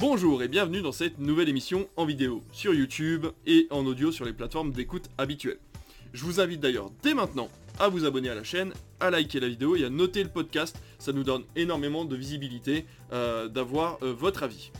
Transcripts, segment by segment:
Bonjour et bienvenue dans cette nouvelle émission en vidéo sur YouTube et en audio sur les plateformes d'écoute habituelles. Je vous invite d'ailleurs dès maintenant à vous abonner à la chaîne, à liker la vidéo et à noter le podcast, ça nous donne énormément de visibilité euh, d'avoir euh, votre avis.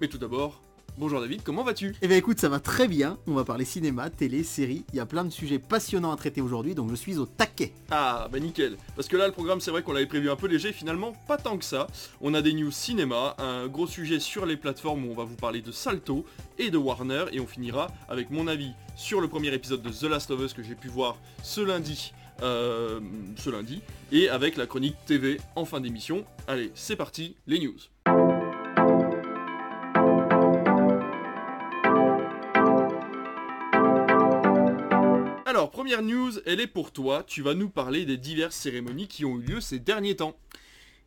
Mais tout d'abord, Bonjour David, comment vas-tu? Eh bien écoute, ça va très bien. On va parler cinéma, télé, série. Il y a plein de sujets passionnants à traiter aujourd'hui, donc je suis au taquet. Ah bah nickel. Parce que là le programme c'est vrai qu'on l'avait prévu un peu léger, finalement pas tant que ça. On a des news cinéma, un gros sujet sur les plateformes où on va vous parler de Salto et de Warner et on finira avec mon avis sur le premier épisode de The Last of Us que j'ai pu voir ce lundi. euh, ce lundi et avec la chronique TV en fin d'émission. Allez, c'est parti, les news. Première news, elle est pour toi. Tu vas nous parler des diverses cérémonies qui ont eu lieu ces derniers temps.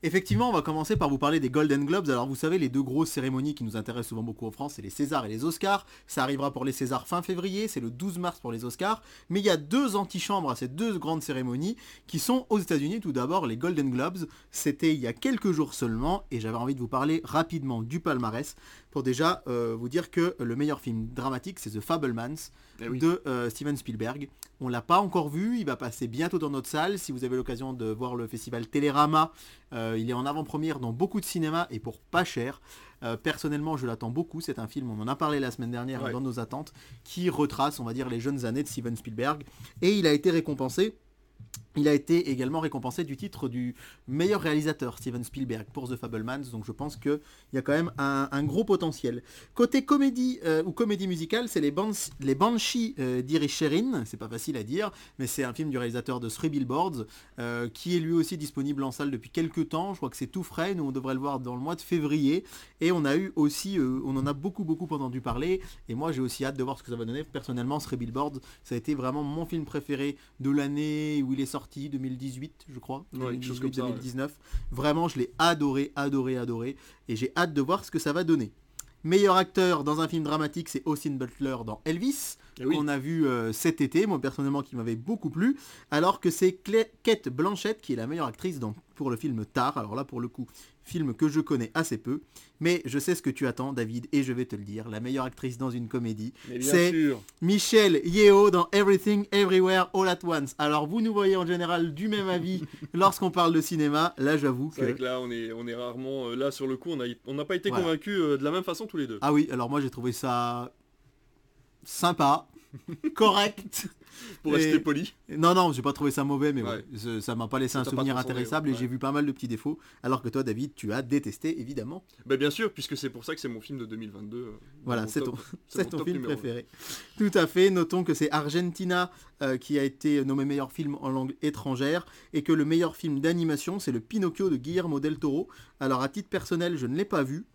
Effectivement, on va commencer par vous parler des Golden Globes. Alors vous savez, les deux grosses cérémonies qui nous intéressent souvent beaucoup en France, c'est les Césars et les Oscars. Ça arrivera pour les Césars fin février, c'est le 12 mars pour les Oscars. Mais il y a deux antichambres à ces deux grandes cérémonies qui sont aux États-Unis. Tout d'abord, les Golden Globes. C'était il y a quelques jours seulement et j'avais envie de vous parler rapidement du palmarès pour déjà euh, vous dire que le meilleur film dramatique, c'est The Fablemans Eh oui. de euh, Steven Spielberg. On l'a pas encore vu, il va passer bientôt dans notre salle. Si vous avez l'occasion de voir le festival Télérama, euh, il est en avant-première dans beaucoup de cinémas et pour pas cher. Personnellement, je l'attends beaucoup. C'est un film, on en a parlé la semaine dernière Ouais. dans nos attentes, qui retrace, on va dire, les jeunes années de Steven Spielberg. Et il a été récompensé. Il a été également récompensé du titre du meilleur réalisateur, Steven Spielberg, pour The Fablemans. Donc je pense qu'il y a quand même un, gros potentiel. Côté comédie euh, ou comédie musicale, c'est les, Bans les Banshees euh, d'Irisherin. C'est pas facile à dire, mais c'est un film du réalisateur de Three Billboards, euh, qui est lui aussi disponible en salle depuis quelques temps. Je crois que c'est tout frais. Nous, on devrait le voir dans le mois de février. Et on a eu aussi, euh, on en a beaucoup, beaucoup entendu parler. Et moi, j'ai aussi hâte de voir ce que ça va donner. Personnellement, Three Billboards, ça a été vraiment mon film préféré de l'année où il est sorti, 2018, je crois. Ouais, quelque chose comme ça, ouais. 2019. Vraiment, je l'ai adoré, adoré, adoré. Et j'ai hâte de voir ce que ça va donner. Meilleur acteur dans un film dramatique, c'est Austin Butler dans Elvis, oui. qu'on a vu euh, cet été, moi personnellement qui m'avait beaucoup plu, alors que c'est Kate Blanchett qui est la meilleure actrice dans, pour le film Tar, alors là pour le coup, film que je connais assez peu, mais je sais ce que tu attends David, et je vais te le dire, la meilleure actrice dans une comédie, c'est sûr. Michelle Yeo dans Everything Everywhere All at Once. Alors vous nous voyez en général du même avis lorsqu'on parle de cinéma, là j'avoue C'est vrai que... que là on est, on est rarement euh, là sur le coup, on n'a pas été Voilà. convaincus euh, de la même façon tous les deux. Ah oui, alors moi j'ai trouvé ça sympa, correct. Pour Et- rester poli. Non, non, j'ai pas trouvé ça mauvais, mais Ouais. ouais, ça m'a pas laissé un souvenir intéressable et j'ai vu pas mal de petits défauts. Alors que toi, David, tu as détesté, évidemment. Bah bien sûr, puisque c'est pour ça que c'est mon film de 2022. euh, Voilà, c'est ton, c'est film préféré. Tout à fait. Notons que c'est Argentina euh, qui a été nommé meilleur film en langue étrangère et que le meilleur film d'animation, c'est le Pinocchio de Guillermo del Toro. Alors, à titre personnel, je ne l'ai pas vu.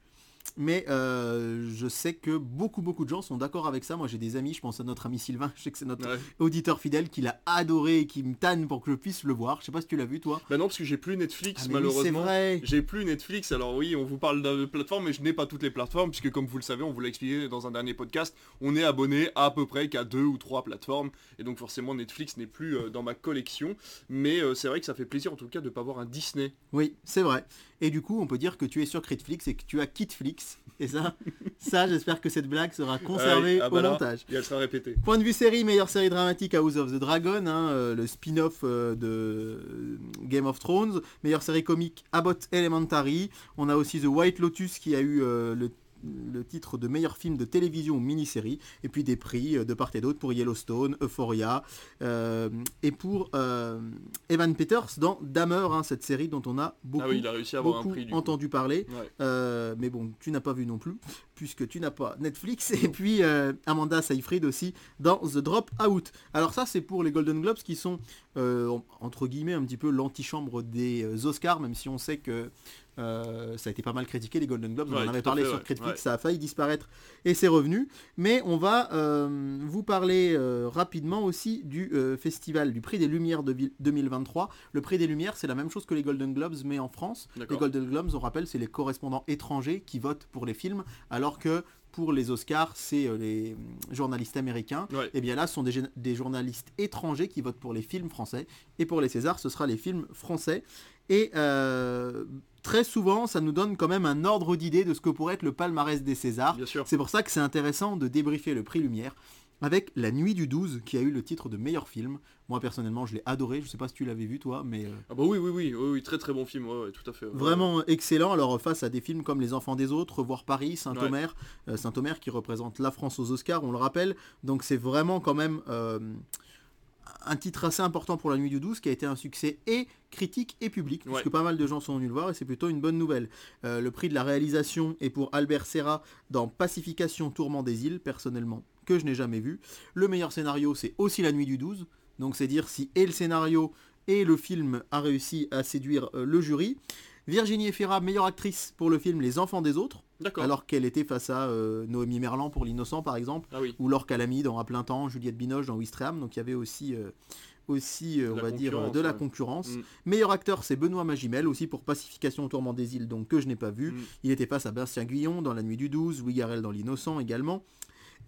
Mais euh, je sais que beaucoup beaucoup de gens sont d'accord avec ça. Moi j'ai des amis, je pense à notre ami Sylvain, je sais que c'est notre Ouais. auditeur fidèle qui l'a adoré et qui me tanne pour que je puisse le voir. Je sais pas si tu l'as vu toi. Bah non, parce que j'ai plus Netflix Ah, mais malheureusement. vrai. J'ai plus Netflix, alors oui, on vous parle de plateforme, mais je n'ai pas toutes les plateformes, puisque comme vous le savez, on vous l'a expliqué dans un dernier podcast, on est abonné à, peu près qu'à deux ou trois plateformes, et donc forcément Netflix n'est plus euh, dans ma collection, mais euh, c'est vrai que ça fait plaisir en tout cas de pas voir un Disney. Oui, c'est vrai. Et du coup, on peut dire que tu es sur Critflix et que tu as Kitflix. Et ça, ça, j'espère que cette blague sera conservée Ouais, ah bah au là, montage. Et elle sera répétée. Point de vue série, meilleure série dramatique House of the Dragon, hein, euh, le spin-off euh, de euh, Game of Thrones. Meilleure série comique Abbott Elementary. On a aussi The White Lotus qui a eu le le titre de meilleur film de télévision ou mini-série, et puis des prix euh, de part et d'autre pour Yellowstone, Euphoria, euh, et pour euh, Evan Peters dans Dahmer, hein, cette série dont on a beaucoup, ah oui, il a réussi à avoir un beaucoup prix du coup. entendu parler. Ouais. Euh, mais bon, tu n'as pas vu non plus, puisque tu n'as pas Netflix. Et puis Amanda Seyfried aussi dans The Drop Out. Alors ça, c'est pour les Golden Globes qui sont, en- entre guillemets, un petit peu l'antichambre des Oscars, même si on sait que euh, ça a été pas mal critiqué les Golden Globes. Ouais, on en avait parlé fait, sur ouais, ouais. ça a failli disparaître et c'est revenu. Mais on va euh, vous parler euh, rapidement aussi du festival, du prix des Lumières de vi- 2023. Le prix des Lumières, c'est la même chose que les Golden Globes, mais en France. Les. Golden Globes, on rappelle, c'est les correspondants étrangers qui votent pour les films, alors que pour les Oscars, c'est les journalistes américains. Ouais. Et bien là, ce sont des, des journalistes étrangers qui votent pour les films français. Et pour les Césars, ce sera les films français. Et euh, très souvent, ça nous donne quand même un ordre d'idée de ce que pourrait être le palmarès des Césars. C'est pour ça que c'est intéressant de débriefer le prix Lumière avec La Nuit du 12 qui a eu le titre de meilleur film. Moi personnellement je l'ai adoré, je sais pas si tu l'avais vu toi, mais euh, Ah bah oui, oui, oui, oui, oui, très très bon film, ouais, ouais, tout à fait. ouais. vraiment excellent. Alors face à des films comme Les Enfants des Autres, Voir Paris, Saint-Omer, euh, Saint-Omer qui représente la France aux Oscars, on le rappelle. Donc c'est vraiment quand même euh, un titre assez important pour La Nuit du 12 qui a été un succès et critique et public, Ouais. puisque pas mal de gens sont venus le voir et c'est plutôt une bonne nouvelle. Euh, le prix de la réalisation est pour Albert Serra dans Pacification Tourment des îles, personnellement, que je n'ai jamais vu. Le meilleur scénario, c'est aussi La Nuit du 12, donc c'est dire si et le scénario et le film a réussi à séduire euh, le jury. Virginie Efira, meilleure actrice pour le film Les Enfants des Autres, alors qu'elle était face à euh, Noémie Merlan pour L'Innocent par exemple, Ah oui. ou Laure Calamy dans À plein temps, Juliette Binoche dans Wistreham, donc il y avait aussi, euh, aussi euh, De on la va dire, concurrence, de la ouais. concurrence. Mm. Meilleur acteur, c'est Benoît Magimel, aussi pour Pacification au tourment des îles, donc que je n'ai pas vu. Mm. Il était face à Bastien Guillon dans La Nuit du 12, Louis Garrel dans L'Innocent également.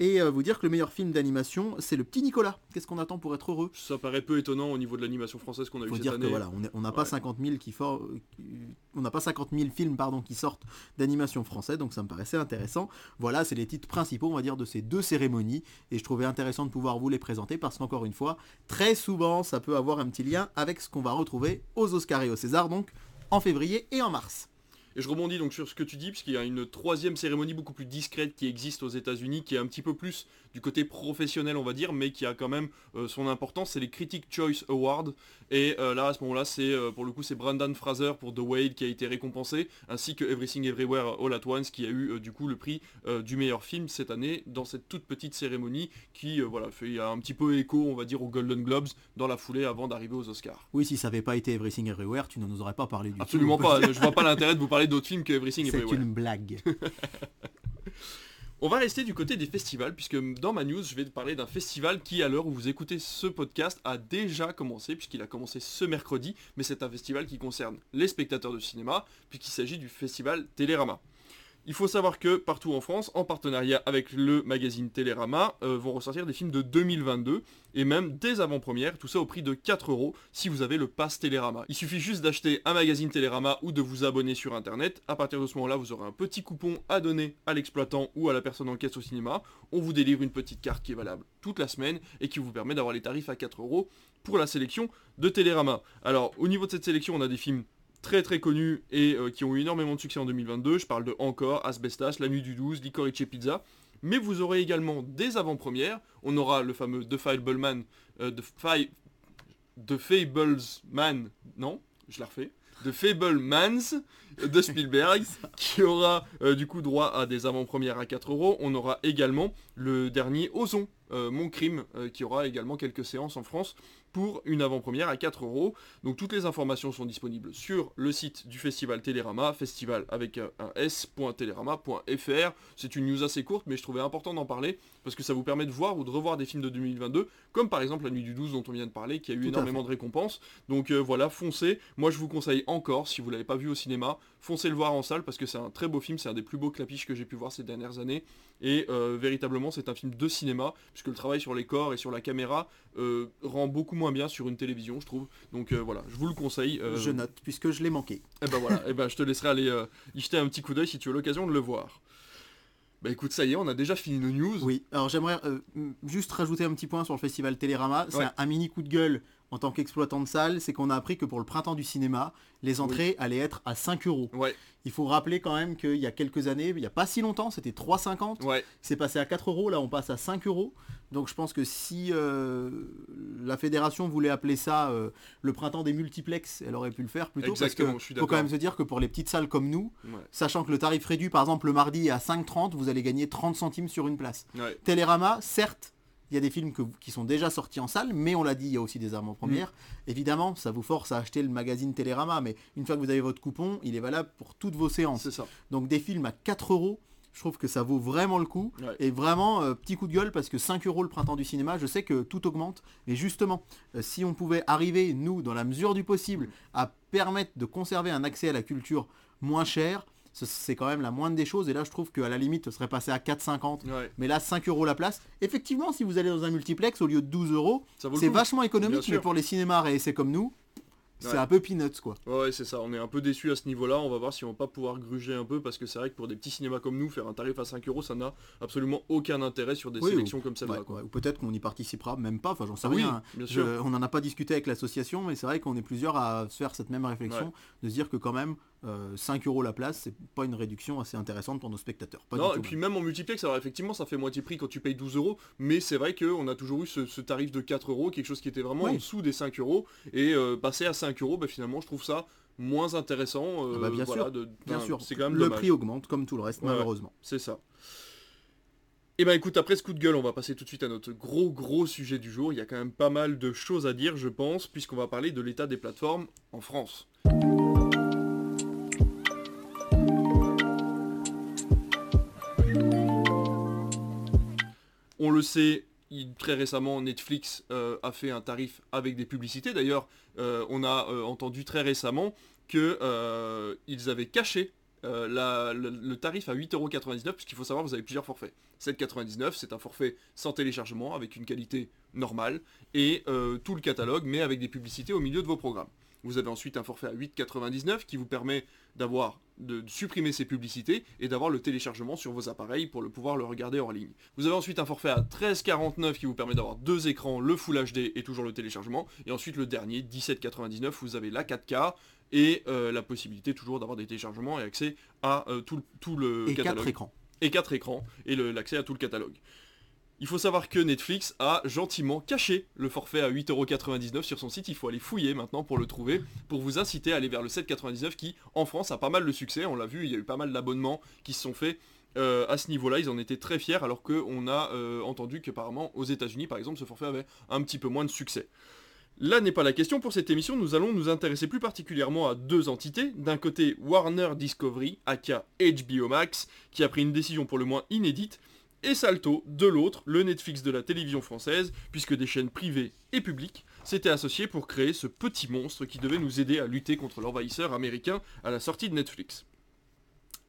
Et euh, vous dire que le meilleur film d'animation, c'est Le Petit Nicolas. Qu'est-ce qu'on attend pour être heureux? Ça paraît peu étonnant au niveau de l'animation française qu'on a eu faut cette dire année. que voilà, on n'a pas Ouais. 50 000 qui for- on n'a pas 50 000 films pardon qui sortent d'animation française, donc ça me paraissait intéressant. Voilà, c'est les titres principaux, on va dire, de ces deux cérémonies, et je trouvais intéressant de pouvoir vous les présenter parce qu'encore une fois, très souvent, ça peut avoir un petit lien avec ce qu'on va retrouver aux Oscars et aux Césars, donc en février et en mars. Et je rebondis donc sur ce que tu dis, puisqu'il y a une troisième cérémonie beaucoup plus discrète qui existe aux États-Unis, qui est un petit peu plus du côté professionnel, on va dire, mais qui a quand même euh, son importance. C'est les Critic Choice Awards. Et euh, là, à ce moment-là, c'est euh, pour le coup, c'est Brandon Fraser pour The Whale qui a été récompensé, ainsi que Everything Everywhere All at Once qui a eu du coup le prix du meilleur film cette année dans cette toute petite cérémonie qui, voilà, fait un petit peu écho, on va dire, aux Golden Globes dans la foulée avant d'arriver aux Oscars. Oui, si ça n'avait pas été Everything Everywhere, tu ne nous aurais pas parlé du. Absolument pas. Je vois pas l'intérêt de vous parler d'autres films que Everything C'est Everywhere. une blague. On va rester du côté des festivals, puisque dans ma news, je vais te parler d'un festival qui, à l'heure où vous écoutez ce podcast, a déjà commencé, puisqu'il a commencé ce mercredi, mais c'est un festival qui concerne les spectateurs de cinéma, puisqu'il s'agit du festival Télérama. Il faut savoir que partout en France, en partenariat avec le magazine Télérama, euh, vont ressortir des films de 2022 et même des avant-premières, tout ça au prix de 4 euros si vous avez le pass Télérama. Il suffit juste d'acheter un magazine Télérama ou de vous abonner sur internet. À partir de ce moment-là, vous aurez un petit coupon à donner à l'exploitant ou à la personne en caisse au cinéma. On vous délivre une petite carte qui est valable toute la semaine et qui vous permet d'avoir les tarifs à 4 euros pour la sélection de Télérama. Alors, au niveau de cette sélection, on a des films très très connus et euh, qui ont eu énormément de succès en 2022. Je parle de Encore, Asbestas, La Nuit du 12, Licorice Pizza. Mais vous aurez également des avant-premières. On aura le fameux The Fableman, euh, The, Fi- The Fablesman, non, je la refais. The Fablemans de Spielberg, qui aura euh, du coup droit à des avant-premières à 4 euros. On aura également le dernier Ozon, Mon Crime, qui aura également quelques séances en France pour une avant-première à 4 euros. Donc toutes les informations sont disponibles sur le site du festival Télérama, festival avec un s.télérama.fr. C'est une news assez courte, mais je trouvais important d'en parler parce que ça vous permet de voir ou de revoir des films de 2022, comme par exemple La Nuit du 12 dont on vient de parler, qui a eu Tout énormément de récompenses. Donc euh, voilà, foncez. Moi je vous conseille encore, si vous l'avez pas vu au cinéma, foncez le voir en salle parce que c'est un très beau film, c'est un des plus beaux clapiches que j'ai pu voir ces dernières années. Et euh, véritablement c'est un film de cinéma, puisque le travail sur les corps et sur la caméra euh, rend beaucoup moins bien sur une télévision, je trouve. Donc voilà, je vous le conseille. Je note, puisque je l'ai manqué. et ben voilà, et ben je te laisserai aller y jeter un petit coup d'œil si tu as l'occasion de le voir. Bah écoute, ça y est, on a déjà fini nos news. Oui, alors j'aimerais euh, juste rajouter un petit point sur le festival Télérama. C'est Ouais. un, un mini coup de gueule en tant qu'exploitant de salle, c'est qu'on a appris que pour le printemps du cinéma, les entrées allaient être à 5 euros. Ouais, Il faut rappeler quand même qu'il y a quelques années, il n'y a pas si longtemps, c'était 3,50. ouais, C'est passé à 4 euros, là on passe à 5 euros. Donc je pense que si euh, la fédération voulait appeler ça euh, le printemps des multiplex, elle aurait pu le faire plutôt. Exactement, parce je suis que faut quand même se dire que pour les petites salles comme nous, ouais, sachant que le tarif réduit par exemple le mardi est à 5,30, vous allez gagner 30 centimes sur une place. ouais. Télérama, certes, il y a des films que- qui sont déjà sortis en salle, mais on l'a dit, il y a aussi des avant-premières. Mm. Évidemment, ça vous force à acheter le magazine Télérama, mais une fois que vous avez votre coupon, il est valable pour toutes vos séances. C'est ça. Donc des films à 4 euros, je trouve que ça vaut vraiment le coup. Ouais. Et vraiment, euh, petit coup de gueule, parce que 5 euros le printemps du cinéma, je sais que tout augmente. Et justement, euh, si on pouvait arriver, nous, dans la mesure du possible, à permettre de conserver un accès à la culture moins cher, ce- c'est quand même la moindre des choses. Et là, je trouve qu'à la limite, ce serait passé à 4,50. Ouais, Mais là, 5 euros la place. Effectivement, si vous allez dans un multiplex, au lieu de 12 euros, c'est vachement économique, mais pour les cinémas réessais comme nous, c'est un peu peanuts, quoi. Ouais, c'est ça, on est un peu déçu à ce niveau-là, on va voir si on va pas pouvoir gruger un peu, parce que c'est vrai que pour des petits cinémas comme nous, faire un tarif à 5 euros, ça n'a absolument aucun intérêt sur des Oui, sélections comme celle-là. Ouais, quoi. ouais. Ou peut-être qu'on y participera même pas, enfin j'en sais Ah rien. bien Je- sûr. on n'en a pas discuté avec l'association, mais c'est vrai qu'on est plusieurs à se faire cette même réflexion, de se dire que quand même, euh, 5 euros la place, c'est pas une réduction assez intéressante pour nos spectateurs. Pas non, et puis même. en multiplex, alors effectivement, ça fait moitié prix quand tu payes 12 euros, mais c'est vrai qu'on a toujours eu ce, ce tarif de 4 euros, quelque chose qui était vraiment Oui. en dessous des 5 euros, et euh, passer à 5 euros, bah, finalement, je trouve ça moins intéressant. euh, Ah bah, bien voilà, sûr, de- Bien enfin, sûr, C'est quand même le dommage. prix augmente comme tout le reste, Ouais, malheureusement. C'est ça. Et ben écoute, après ce coup de gueule, on va passer tout de suite à notre gros gros sujet du jour. Il y a quand même pas mal de choses à dire, je pense, puisqu'on va parler de l'état des plateformes en France. On le sait, très récemment, Netflix euh, a fait un tarif avec des publicités. D'ailleurs, euh, on a euh, entendu très récemment qu'ils avaient caché le, tarif à 8,99€, puisqu'il faut savoir, vous avez plusieurs forfaits. 7,99€, c'est un forfait sans téléchargement, avec une qualité normale, et tout le catalogue, mais avec des publicités au milieu de vos programmes. Vous avez ensuite un forfait à 8,99€ qui vous permet d'avoir de, supprimer ces publicités et d'avoir le téléchargement sur vos appareils pour le pouvoir le regarder hors ligne. Vous avez ensuite un forfait à 13,49€ qui vous permet d'avoir deux écrans, le Full HD et toujours le téléchargement. Et ensuite le dernier, 17,99€, vous avez la 4K et euh, la possibilité toujours d'avoir des téléchargements et accès à euh, tout, le- tout le Et catalogue 4 écrans. et 4 écrans et l'accès à tout le catalogue. Il faut savoir que Netflix a gentiment caché le forfait à 8,99€ sur son site, il faut aller fouiller maintenant pour le trouver, pour vous inciter à aller vers le 7,99€ qui en France a pas mal de succès, on l'a vu, il y a eu pas mal d'abonnements qui se sont faits euh, à ce niveau-là, ils en étaient très fiers alors qu'on a euh, entendu qu'apparemment aux États-Unis par exemple ce forfait avait un petit peu moins de succès. Là n'est pas la question pour cette émission, nous allons nous intéresser plus particulièrement à deux entités. D'un côté Warner Discovery, aka HBO Max, qui a pris une décision pour le moins inédite, et Salto, de l'autre, le Netflix de la télévision française, puisque des chaînes privées et publiques s'étaient associées pour créer ce petit monstre qui devait nous aider à lutter contre l'envahisseur américain à la sortie de Netflix.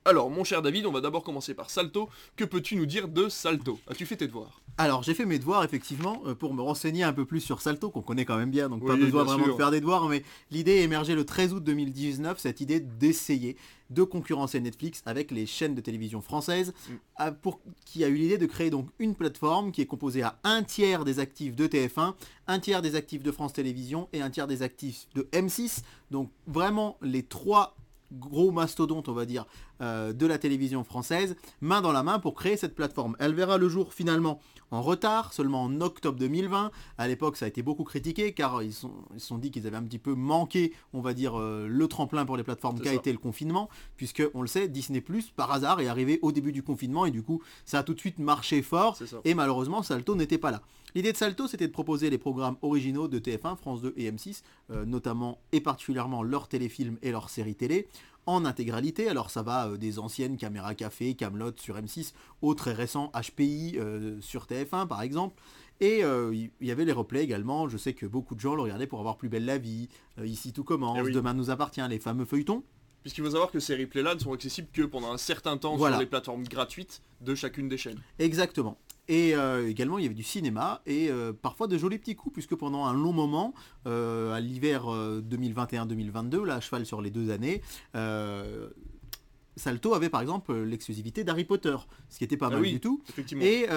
Alors, mon cher David, on va d'abord commencer par Salto. Que peux-tu nous dire de Salto? As-tu fait tes devoirs? Alors j'ai fait mes devoirs effectivement euh, pour me renseigner un peu plus sur Salto qu'on connaît quand même bien donc pas besoin vraiment sûr. de faire des devoirs mais l'idée est émergée le 13 août 2019 cette idée d'essayer de concurrencer Netflix avec les chaînes de télévision françaises Mm. pour, qui a eu l'idée de créer donc une plateforme qui est composée à un tiers des actifs de TF1 un tiers des actifs de France Télévisions et un tiers des actifs de M6 donc vraiment les trois gros mastodontes on va dire euh, de la télévision française main dans la main pour créer cette plateforme. Elle verra le jour finalement en retard, seulement en octobre 2020. À l'époque, ça a été beaucoup critiqué car ils se sont, ils se sont dit qu'ils avaient un petit peu manqué, on va dire, euh, le tremplin pour les plateformes qu'a été le confinement, puisque on le sait, Disney Plus par hasard est arrivé au début du confinement et du coup, ça a tout de suite marché fort. Et malheureusement, Salto n'était pas là. L'idée de Salto, c'était de proposer les programmes originaux de TF1, France 2 et M6, euh, notamment et particulièrement leurs téléfilms et leurs séries télé, en intégralité. Alors ça va euh, des anciennes Caméra Café, Camelot sur M6, au très récent HPI euh, sur TF1 par exemple. Et euh, il y avait les replays également. Je sais que beaucoup de gens le regardaient pour avoir plus belle la vie, euh, ici tout commence, Eh oui. demain nous appartient, les fameux feuilletons. Puisqu'il faut savoir que ces replays-là ne sont accessibles que pendant un certain temps Voilà. sur les plateformes gratuites de chacune des chaînes. Exactement. Et euh, également, il y avait du cinéma et euh, parfois de jolis petits coups, puisque pendant un long moment, euh, à l'hiver euh, 2021-2022, là, à cheval sur les deux années, Salto avait par exemple l'exclusivité d'Harry Potter, ce qui était pas Ah mal oui. du tout. Et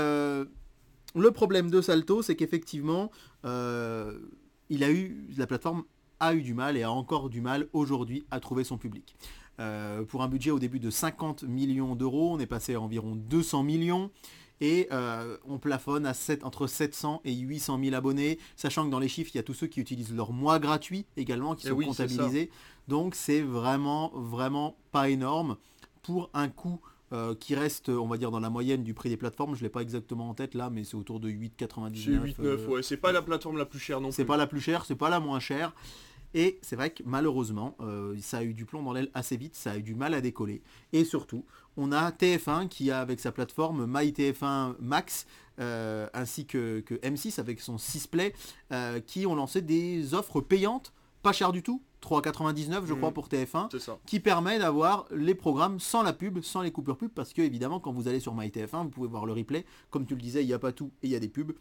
le problème de Salto, c'est qu'effectivement, il a eu, la plateforme a eu du mal et a encore du mal aujourd'hui à trouver son public. Pour un budget au début de 50 millions d'euros, on est passé à environ 200 millions. Et euh, on plafonne à 7, entre 700 et 800 000 abonnés, sachant que dans les chiffres, il y a tous ceux qui utilisent leur mois gratuit également, qui Eh sont oui, c'est comptabilisés. Donc c'est vraiment, vraiment pas énorme pour un coût euh, qui reste, on va dire, dans la moyenne du prix des plateformes. Je ne l'ai pas exactement en tête là, mais c'est autour de 8,99. C'est 8-9, euh, ouais. C'est pas la plateforme la plus chère non c'est plus. pas la plus chère, c'est pas la moins chère. Et c'est vrai que malheureusement, euh, ça a eu du plomb dans l'aile assez vite, ça a eu du mal à décoller. Et surtout, on a TF1 qui a avec sa plateforme MyTF1 Max, euh, ainsi que, que M6 avec son 6play, euh, qui ont lancé des offres payantes pas cher du tout, 3,99 je crois Mm. pour TF1, C'est ça. qui permet d'avoir les programmes sans la pub, sans les coupures pub, parce que évidemment quand vous allez sur MyTF1, vous pouvez voir le replay, comme tu le disais, il n'y a pas tout et il y a des pubs.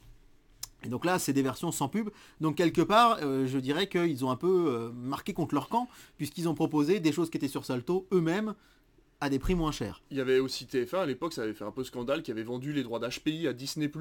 Et donc là, c'est des versions sans pub. Donc quelque part, euh, je dirais qu'ils ont un peu marqué contre leur camp, puisqu'ils ont proposé des choses qui étaient sur Salto eux-mêmes à des prix moins chers. Il y avait aussi TF1 à l'époque, ça avait fait un peu scandale, qui avait vendu les droits d'HPI à Disney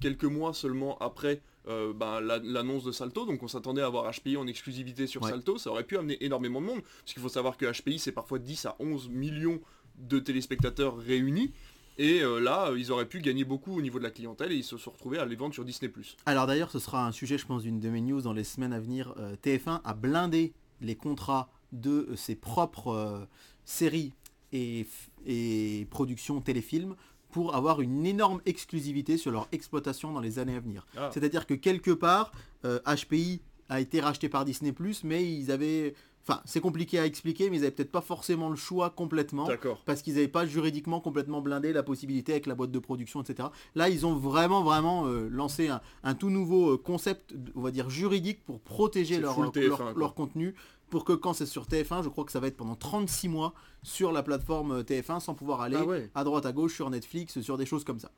quelques mois seulement après euh, ben, la- l'annonce de Salto. Donc on s'attendait à avoir HPI en exclusivité sur Ouais. Salto. Ça aurait pu amener énormément de monde, parce qu'il faut savoir que HPI c'est parfois 10 à 11 millions de téléspectateurs réunis. Et euh, là, euh, ils auraient pu gagner beaucoup au niveau de la clientèle et ils se sont retrouvés à les vendre sur Disney. Alors d'ailleurs, ce sera un sujet, je pense, d'une de mes news dans les semaines à venir. Euh, TF1 a blindé les contrats de ses propres euh, séries et, productions téléfilms pour avoir une énorme exclusivité sur leur exploitation dans les années à venir. Ah. C'est-à-dire que quelque part, euh, HPI a été racheté par Disney+, mais ils avaient... Enfin, c'est compliqué à expliquer, mais ils avaient peut-être pas forcément le choix complètement D'accord. parce qu'ils n'avaient pas juridiquement complètement blindé la possibilité avec la boîte de production, etc. Là, ils ont vraiment, vraiment euh, lancé un, un tout nouveau euh, concept, on va dire, juridique pour protéger C'est leur, full leur- TF1, leur- quoi. leur contenu, pour que quand c'est sur TF1, je crois que ça va être pendant 36 mois sur la plateforme euh, TF1 sans pouvoir aller Ah ouais. à droite, à gauche, sur Netflix, sur des choses comme ça.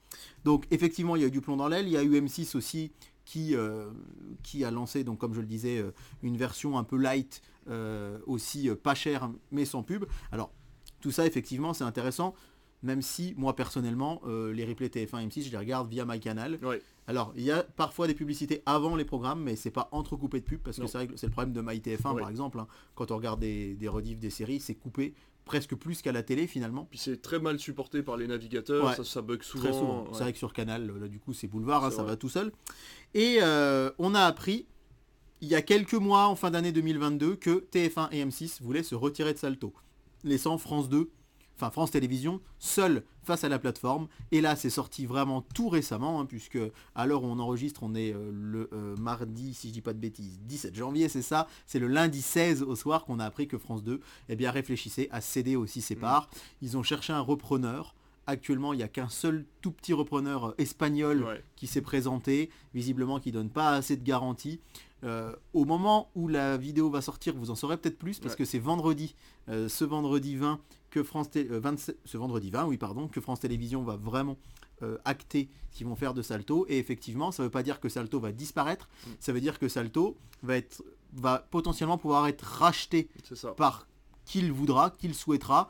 Donc, effectivement, il y a eu du plomb dans l'aile. Il y a eu M6 aussi qui, euh, qui a lancé, donc comme je le disais, euh, une version un peu light, euh, aussi pas chère, mais sans pub. Alors, tout ça, effectivement, c'est intéressant, même si, moi, personnellement, euh, les replays TF1 et M6, je les regarde via MyCanal. Ouais. Alors, il y a parfois des publicités avant les programmes, mais c'est pas entrecoupé de pubs, parce Non. que c'est vrai que c'est le problème de MyTF1, Ouais. par exemple. hein. Quand on regarde des, des rediffs des séries, c'est coupé presque plus qu'à la télé, finalement. Puis c'est très mal supporté par les navigateurs, Ouais. ça, ça bug souvent. Très souvent. ouais. C'est vrai que sur Canal, là du coup c'est boulevard, hein, ça va tout seul. Et euh, on a appris il y a quelques mois, en fin d'année 2022, que TF1 et M6 voulaient se retirer de Salto, laissant France 2, enfin France Télévisions, seul face à la plateforme. Et là c'est sorti vraiment tout récemment, hein, puisque à l'heure où on enregistre, on est euh, le euh, mardi, si je dis pas de bêtises, 17 janvier, c'est ça. C'est le lundi 16 au soir qu'on a appris que France 2 eh bien, réfléchissait à céder aussi ses parts. Ils ont cherché un repreneur. Actuellement, il n'y a qu'un seul tout petit repreneur euh, espagnol Ouais. qui s'est présenté, visiblement qui donne pas assez de garanties. Euh, au moment où la vidéo va sortir, vous en saurez peut-être plus parce Ouais. que c'est vendredi, euh, ce vendredi 20 que France Té- euh, 27 ce vendredi 20, oui pardon, que France Télévisions va vraiment euh, acter ce qu'ils vont faire de Salto. Et effectivement, ça ne veut pas dire que Salto va disparaître, Mm. ça veut dire que Salto va être va potentiellement pouvoir être racheté par qui il voudra, qui il souhaitera.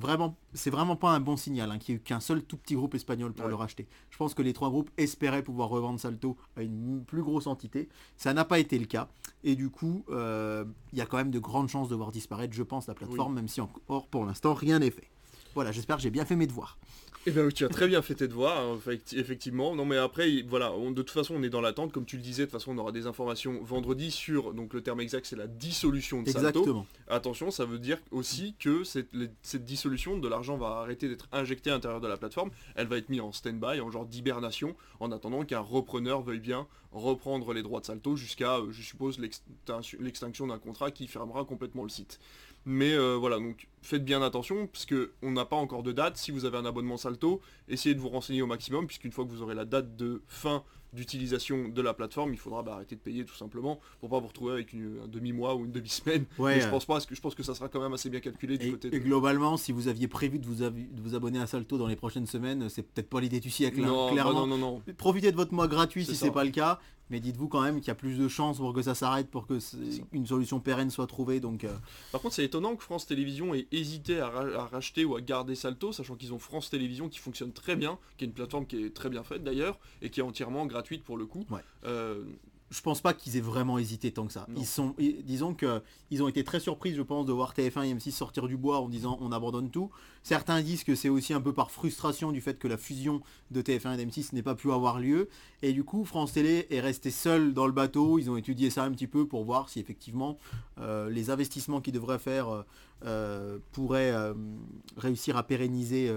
Vraiment, c'est vraiment pas un bon signal hein, qu'il n'y ait eu qu'un seul tout petit groupe espagnol pour Ouais. le racheter. Je pense que les trois groupes espéraient pouvoir revendre Salto à une plus grosse entité. Ça n'a pas été le cas. Et du coup, euh, il y a quand même de grandes chances de voir disparaître, je pense, la plateforme, même si encore pour l'instant rien n'est fait. Voilà, j'espère que j'ai bien fait mes devoirs. Eh bien, tu as très bien fait tes devoirs, hein, effecti- effectivement. Non, mais après, il- voilà, on- de toute façon, on est dans l'attente. Comme tu le disais, de toute façon, on aura des informations vendredi sur, donc le terme exact, c'est la dissolution de Salto. Exactement. Attention, ça veut dire aussi que cette, les- cette dissolution de l'argent va arrêter d'être injecté à l'intérieur de la plateforme. Elle va être mise en stand-by, en genre d'hibernation, en attendant qu'un repreneur veuille bien reprendre les droits de Salto jusqu'à, euh, je suppose, l'extinction d'un contrat qui fermera complètement le site. Mais euh, voilà, donc faites bien attention, puisque on n'a pas encore de date. Si vous avez un abonnement Salto, essayez de vous renseigner au maximum, puisqu'une fois que vous aurez la date de fin d'utilisation de la plateforme, il faudra bah, arrêter de payer tout simplement pour pas vous retrouver avec une- un demi-mois ou une demi-semaine. Ouais, Mais je euh, pense pas, parce que je pense que ça sera quand même assez bien calculé du Et, côté et globalement, si vous aviez prévu de vous, avi- de vous abonner à Salto dans les prochaines semaines, c'est peut-être pas l'idée du siècle, hein, Non, clairement. non, non, non. Profitez de votre mois gratuit si c'est pas le cas, mais dites-vous quand même qu'il y a plus de chances pour que ça s'arrête, pour que une solution pérenne soit trouvée. Donc euh, Par contre, c'est étonnant que France Télévisions ait hésité à, ra- à racheter ou à garder Salto, sachant qu'ils ont France Télévisions qui fonctionne très bien, qui est une plateforme qui est très bien faite d'ailleurs, et qui est entièrement gratuite pour le coup. Ouais. Euh, je pense pas qu'ils aient vraiment hésité tant que ça. Non. Ils sont, disons que ils ont été très surpris, je pense, de voir TF1 et M6 sortir du bois en disant on abandonne tout. Certains disent que c'est aussi un peu par frustration du fait que la fusion de TF1 et d'M6 n'ait pas pu avoir lieu. Et du coup, France Télé est resté seul dans le bateau. Ils ont étudié ça un petit peu pour voir si effectivement euh, les investissements qu'ils devraient faire euh, euh, pourraient euh, réussir à pérenniser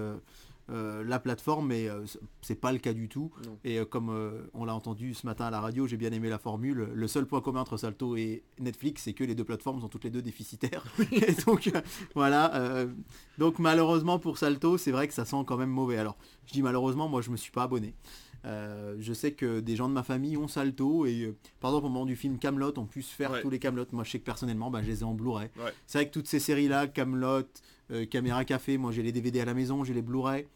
euh, la plateforme, mais euh, c'est- pas le cas du tout. Non. Et euh, comme euh, on l'a entendu ce matin à la radio, j'ai bien aimé la formule. Le seul point commun entre Salto et Netflix, c'est que les deux plateformes sont toutes les deux déficitaires. et donc voilà. donc malheureusement pour Salto, c'est vrai que ça sent quand même mauvais. Alors je dis malheureusement, moi je me suis pas abonné. Euh, je sais que des gens de ma famille ont Salto et euh, par exemple au moment du film Camelot on puisse faire Ouais. tous les Camelot. Moi je sais que personnellement bah, je les ai en Blu-ray. Ouais. C'est vrai que toutes ces séries là, Camelot, Caméra Café, moi j'ai les DVD à la maison, j'ai les Blu-ray.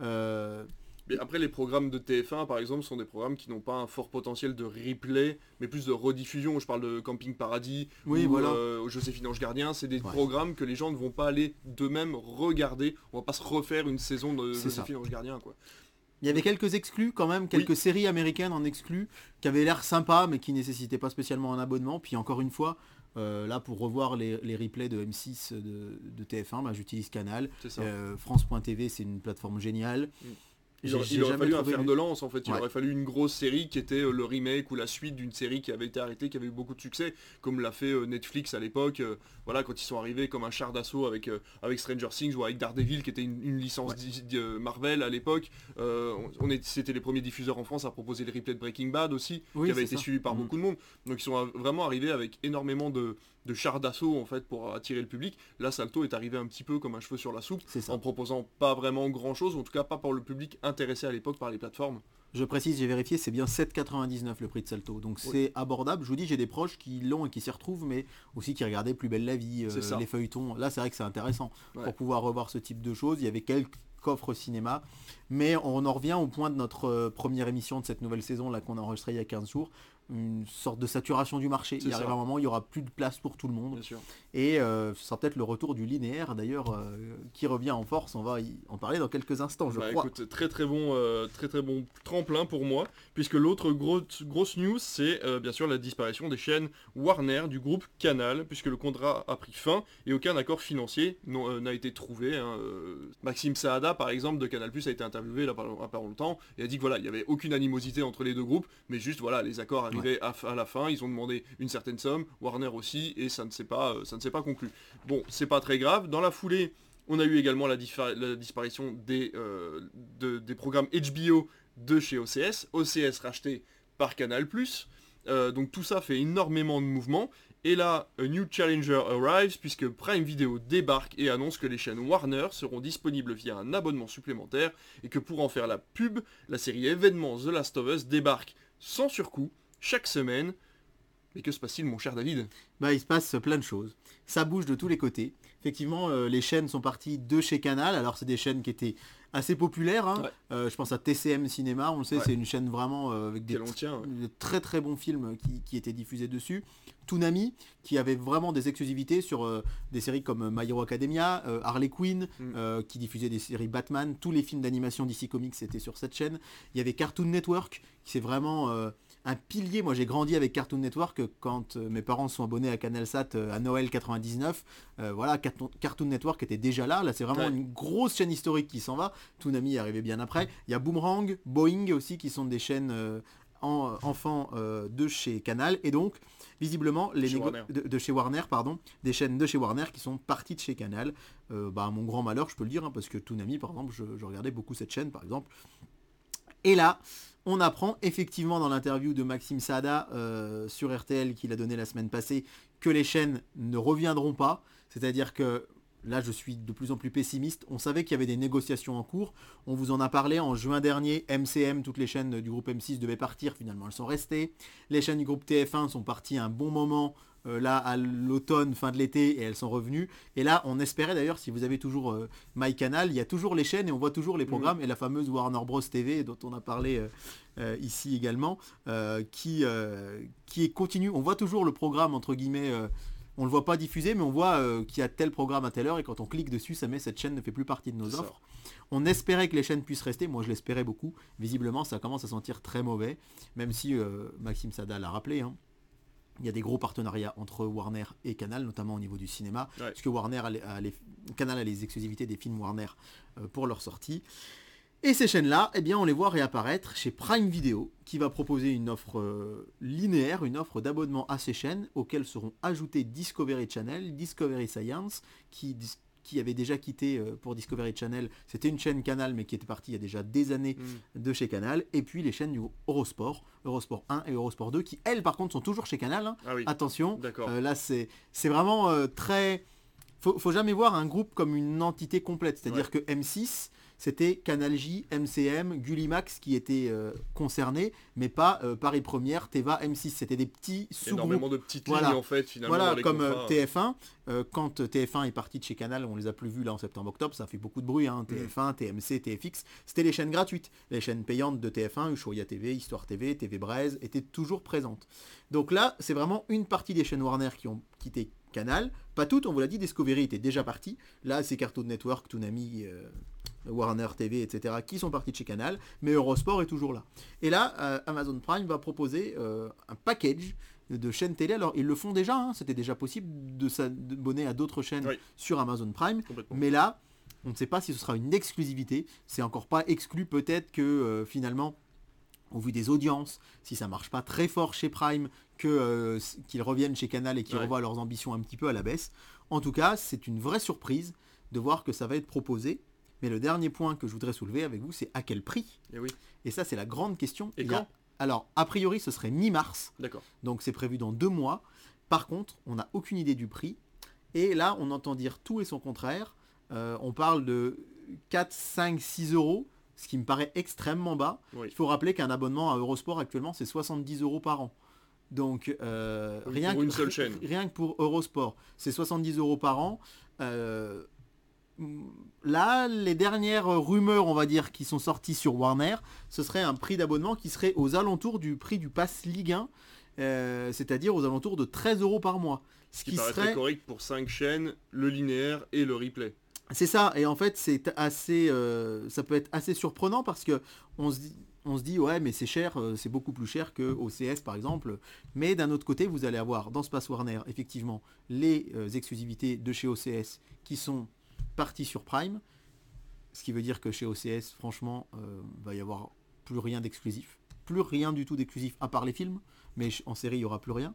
Euh, Mais après, les programmes de TF1, par exemple, sont des programmes qui n'ont pas un fort potentiel de replay, mais plus de rediffusion. Je parle de Camping Paradis, Oui, ou voilà. euh, Joséphine Ange Gardien. C'est des Ouais. programmes que les gens ne vont pas aller d'eux-mêmes regarder. On va pas se refaire une saison de ça. Joséphine Ange Gardien, quoi. Il y avait quelques exclus quand même, quelques séries américaines en exclus qui avaient l'air sympas mais qui nécessitaient pas spécialement un abonnement. Puis encore une fois, euh, là pour revoir les, les replays de M6 de, de TF1, bah, j'utilise Canal. Euh, France.tv c'est une plateforme géniale. Mm. Il, aurait- il fallu un fer de lance en fait, il Ouais. aurait fallu une grosse série qui était euh, le remake ou la suite d'une série qui avait été arrêtée, qui avait eu beaucoup de succès, comme l'a fait euh, Netflix à l'époque, euh, voilà, quand ils sont arrivés comme un char d'assaut avec, euh, avec Stranger Things ou avec Daredevil qui était une, une licence Ouais. Marvel à l'époque. Euh, on, C'était les premiers diffuseurs en France à proposer le replay de Breaking Bad aussi, Oui, qui avait été ça. suivi par Mhm. beaucoup de monde. Donc ils sont vraiment arrivés avec énormément de, de chars d'assaut en fait pour attirer le public. Là Salto est arrivé un petit peu comme un cheveu sur la soupe en proposant pas vraiment grand chose, en tout cas pas pour le public intéressé à l'époque par les plateformes. Je précise, j'ai vérifié, c'est bien 7,99 le prix de Salto. Donc Oui. c'est abordable. Je vous dis, j'ai des proches qui l'ont et qui s'y retrouvent, mais aussi qui regardaient Plus belle la vie, euh, les feuilletons. Là, c'est vrai que c'est intéressant Ouais. pour pouvoir revoir ce type de choses. Il y avait quelques coffres cinéma, mais on en revient au point de notre euh, première émission de cette nouvelle saison là qu'on a enregistrée il y a 15 jours. Une sorte de saturation du marché. Il arrive un moment, il y aura plus de place pour tout le monde. Bien sûr. Et euh, ce sera peut-être le retour du linéaire d'ailleurs euh, qui revient en force. On va y en parler dans quelques instants, je Bah, crois. écoute, très très bon, euh, très très bon tremplin pour moi, puisque l'autre grosse, grosse news, c'est euh, bien sûr la disparition des chaînes Warner du groupe Canal, puisque le contrat a pris fin et aucun accord financier n'a été trouvé. hein. Maxime Saada, par exemple, de Canal+, a été interviewé là, par, pas longtemps et a dit que voilà, il n'y avait aucune animosité entre les deux groupes, mais juste voilà, les accords à, la fin, ils ont demandé une certaine somme, Warner aussi, et ça ne s'est pas, euh, ça ne s'est pas conclu. Bon, c'est pas très grave. Dans la foulée, on a eu également la, disparition des, euh, programmes HBO de chez OCS, OCS racheté par Canal+. Euh, donc tout ça fait énormément de mouvements. Et là, a new challenger arrives puisque Prime Video débarque et annonce que les chaînes Warner seront disponibles via un abonnement supplémentaire et que pour en faire la pub, la série événement The Last of Us débarque sans surcoût chaque semaine. Mais que se passe-t-il mon cher David? Bah, il se passe plein de choses. Ça bouge de tous les côtés. Effectivement, euh, les chaînes sont parties de chez Canal. Alors, c'est des chaînes qui étaient assez populaires. hein. Ouais. Euh, je pense à TCM Cinéma. On le sait, Ouais. c'est une chaîne vraiment euh, avec des Quel on tient ouais. de très très bons films qui, qui étaient diffusés dessus. Toonami, qui avait vraiment des exclusivités sur des séries comme My Hero Academia, Harley Quinn, Mm. qui diffusait des séries Batman. Tous les films d'animation DC Comics étaient sur cette chaîne. Il y avait Cartoon Network, qui c'est vraiment un pilier. Moi, j'ai grandi avec Cartoon Network euh, quand euh, mes parents sont abonnés à CanalSat euh, à Noël 99. Euh, voilà, Cartoon, Network était déjà là. Là, c'est vraiment Ouais. une grosse chaîne historique qui s'en va. Toonami est arrivé bien après. Il y a Boomerang, Boeing aussi, qui sont des chaînes euh, en- enfants euh, de chez Canal. Et donc, visiblement, les Chez de, de chez Warner, pardon, des chaînes de chez Warner qui sont parties de chez Canal. Bah, mon grand malheur, je peux le dire, hein, parce que Toonami, par exemple, je, je regardais beaucoup cette chaîne, par exemple. Et là, on apprend effectivement dans l'interview de Maxime Sada euh, sur RTL qu'il a donné la semaine passée que les chaînes ne reviendront pas. C'est-à-dire que là, je suis de plus en plus pessimiste. On savait qu'il y avait des négociations en cours. On vous en a parlé en juin dernier. MCM, toutes les chaînes du groupe M6 devaient partir. Finalement, elles sont restées. Les chaînes du groupe TF1 sont parties un bon moment. Euh, là à l'automne, fin de l'été, et elles sont revenues. Et là, on espérait d'ailleurs, si vous avez toujours euh, MyCanal, il y a toujours les chaînes et on voit toujours les programmes et la fameuse Warner Bros TV dont on a parlé euh, euh, ici également, qui, qui est continue. On voit toujours le programme entre guillemets. on le voit pas diffusé, mais on voit euh, qu'il y a tel programme à telle heure et quand on clique dessus, ça met cette chaîne ne fait plus partie de nos offres. On espérait que les chaînes puissent rester. Moi, je l'espérais beaucoup. Visiblement, ça commence à sentir très mauvais, même si euh, Maxime Sada l'a rappelé. hein. Il y a des gros partenariats entre Warner et Canal, notamment au niveau du cinéma, Ouais. puisque Warner a les- a les- Canal a les exclusivités des films Warner euh, pour leur sortie. Et ces chaînes-là, eh bien, on les voit réapparaître chez Prime Video, qui va proposer une offre euh, linéaire, une offre d'abonnement à ces chaînes, auxquelles seront ajoutés Discovery Channel, Discovery Science, qui, qui avait déjà quitté euh, pour Discovery Channel. C'était une chaîne Canal, mais qui était partie il y a déjà des années Mm. de chez Canal. Et puis les chaînes du Eurosport, Eurosport 1 et Eurosport 2, qui elles, par contre, sont toujours chez Canal. hein. Ah oui, Attention, euh, là, c'est c'est vraiment euh, très. Faut, faut jamais voir un groupe comme une entité complète. C'est-à-dire que M6, c'était Canal J, MCM, Gullimax qui étaient euh, concernés, mais pas euh, Paris Première, Teva, M6. C'était des petits sous-groupes. Énormément de petites Voilà. lignes en fait finalement. dans Voilà, les comme euh, contrats. TF1, euh, quand TF1 est parti de chez Canal, on les a plus vus là en septembre-octobre, ça a fait beaucoup de bruit, hein, Mm. TF1, TMC, TFX, c'était les chaînes gratuites. Les chaînes payantes de TF1, Ushuaïa TV, Histoire TV, TV Braise, étaient toujours présentes. Donc là, c'est vraiment une partie des chaînes Warner qui ont quitté Canal, pas toutes, on vous l'a dit, Discovery était déjà parti, là c'est Cartoon Network, Toonami, euh, Warner TV, etc., qui sont partis de chez Canal, mais Eurosport est toujours là. Et là, euh, Amazon Prime va proposer euh, un package de chaînes télé. Alors, ils le font déjà, hein, c'était déjà possible de s'abonner à d'autres chaînes Oui. sur Amazon Prime. Mais là, on ne sait pas si ce sera une exclusivité. C'est encore pas exclu. Peut-être que euh, finalement, au vu des audiences, si ça marche pas très fort chez Prime, euh, qu'ils reviennent chez Canal et qu'ils Ouais. revoient leurs ambitions un petit peu à la baisse. En tout cas, c'est une vraie surprise de voir que ça va être proposé. Mais le dernier point que je voudrais soulever avec vous, c'est à quel prix Et oui, Et ça, c'est la grande question. Et Il y a- quand? Alors, a priori, ce serait mi-mars. d'accord. Donc c'est prévu dans deux mois. Par contre, on n'a aucune idée du prix. Et là, on entend dire tout et son contraire. Euh, on parle de 4, 5, 6 euros, ce qui me paraît extrêmement bas. Oui. Il faut rappeler qu'un abonnement à Eurosport actuellement, c'est 70 euros par an. Donc euh, rien, pour une que, seule chaîne. rien que pour Eurosport, c'est 70 euros par an. Euh, Là, les dernières rumeurs, on va dire, qui sont sorties sur Warner, ce serait un prix d'abonnement qui serait aux alentours du prix du pass Ligue 1, euh, c'est-à-dire aux alentours de 13 euros par mois. Ce Ce qui qui paraît serait... très correct pour 5 chaînes, le linéaire et le replay. C'est ça, et en fait, c'est assez, euh, ça peut être assez surprenant parce que on se dit, on se dit ouais, mais c'est cher, euh, c'est beaucoup plus cher que OCS par exemple. Mais d'un autre côté, vous allez avoir dans Space Warner effectivement les exclusivités de chez OCS qui sont parties sur Prime, ce qui veut dire que chez OCS, franchement, euh, va y avoir plus rien d'exclusif, plus rien du tout d'exclusif à part les films, mais en série il y aura plus rien.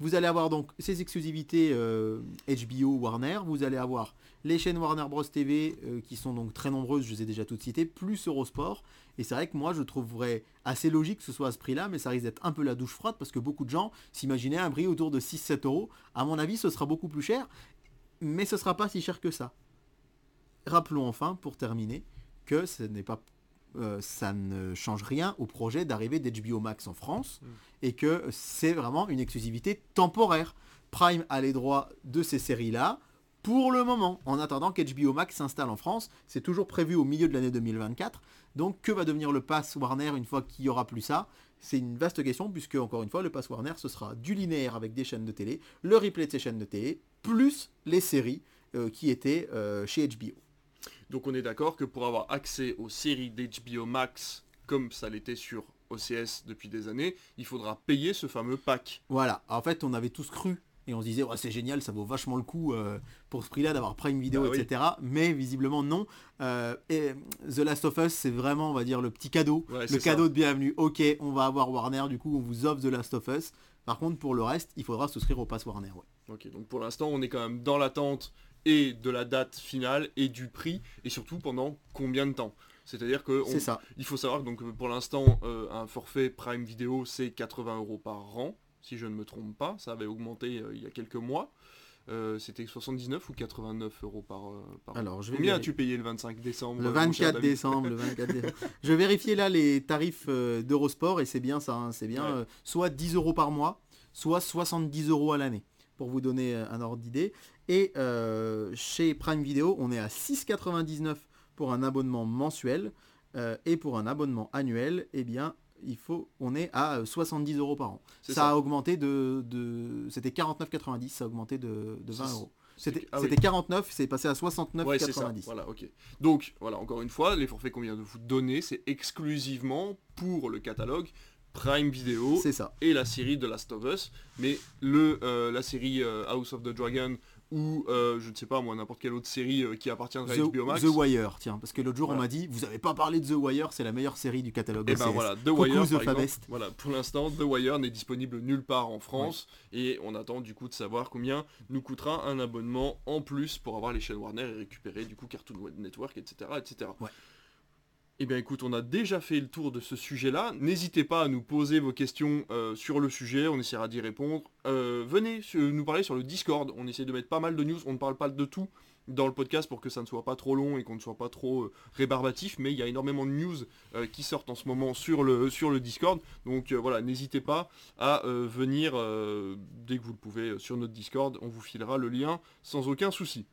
Vous allez avoir donc ces exclusivités euh, HBO, Warner, vous allez avoir les chaînes Warner Bros TV euh, qui sont donc très nombreuses, je les ai déjà toutes citées, plus Eurosport. Et c'est vrai que moi je trouverais assez logique que ce soit à ce prix-là, mais ça risque d'être un peu la douche froide parce que beaucoup de gens s'imaginaient un prix autour de 6-7 euros. À mon avis, ce sera beaucoup plus cher, mais ce sera pas si cher que ça. Rappelons enfin, pour terminer, que ce n'est pas euh, ça ne change rien au projet d'arrivée d'HBO Max en France Mm. et que c'est vraiment une exclusivité temporaire. Prime a les droits de ces séries-là pour le moment, en attendant qu'HBO Max s'installe en France. C'est toujours prévu au milieu de l'année 2024. Donc que va devenir le pass Warner une fois qu'il n'y aura plus ça? C'est une vaste question puisque, encore une fois, le pass Warner, ce sera du linéaire avec des chaînes de télé, le replay de ces chaînes de télé, plus les séries euh, qui étaient euh, chez HBO. Donc on est d'accord que pour avoir accès aux séries d'HBO Max, comme ça l'était sur OCS depuis des années, il faudra payer ce fameux pack. Voilà, en fait on avait tous cru et on se disait ouais, c'est génial, ça vaut vachement le coup euh, pour ce prix-là d'avoir Prime Video, Bah oui. etc. Mais visiblement non. Euh, et The Last of Us c'est vraiment on va dire le petit cadeau, Ouais, le cadeau ça. de bienvenue. Ok, on va avoir Warner, du coup on vous offre The Last of Us. Par contre pour le reste, il faudra souscrire au pass Warner. ouais. Ok, donc pour l'instant on est quand même dans l'attente et de la date finale et du prix, et surtout pendant combien de temps. C'est-à-dire que on- C'est ça. il faut savoir que donc euh, pour l'instant euh, un forfait Prime Video c'est 80 euros par an, si je ne me trompe pas, ça avait augmenté euh, il y a quelques mois. Euh, C'était 79 ou 89 euros par, par an. Alors je vais Combien as-tu payé le 25 décembre Le euh, mon cher 24 David décembre, le 24 décembre. Je vérifiais là les tarifs d'Eurosport et c'est bien ça, hein, c'est bien Ouais. soit 10 euros par mois, soit 70 euros à l'année, pour vous donner euh, un ordre d'idée. Et euh, chez Prime Video, on est à 6,99 pour un abonnement mensuel euh, et pour un abonnement annuel, eh bien il faut, on est à euh, 70 euros par an. Ça, a augmenté de, de c'était 49,90, ça a augmenté de, de 20 C'est- euros. C'était ah oui. c'était 49, c'est passé à 69,90. Ouais, c'est ça. Voilà, ok. Donc, voilà, encore une fois, les forfaits qu'on vient de vous donner, c'est exclusivement pour le catalogue Prime Video C'est ça. et la série The Last of Us. Mais le, euh, la série euh, House of the Dragon ou, euh, je ne sais pas moi, n'importe quelle autre série qui appartiendrait à The, HBO Max. The Wire, tiens, parce que l'autre jour Voilà. on m'a dit, vous avez pas parlé de The Wire, c'est la meilleure série du catalogue Et ben OCS. voilà, The Coucou, Wire, The par exemple, Fabest. voilà, pour l'instant, The Wire n'est disponible nulle part en France et on attend du coup de savoir combien nous coûtera un abonnement en plus pour avoir les chaînes Warner et récupérer du coup Cartoon Network, etc. etc. Ouais. Eh bien écoute, on a déjà fait le tour de ce sujet-là. N'hésitez pas à nous poser vos questions euh, sur le sujet, on essaiera d'y répondre. Euh, venez nous parler sur le Discord, on essaie de mettre pas mal de news, on ne parle pas de tout, dans le podcast pour que ça ne soit pas trop long et qu'on ne soit pas trop euh, rébarbatif, mais il y a énormément de news qui sortent en ce moment sur le, sur le Discord. Donc voilà, n'hésitez pas à venir dès que vous le pouvez sur notre Discord, on vous filera le lien sans aucun souci.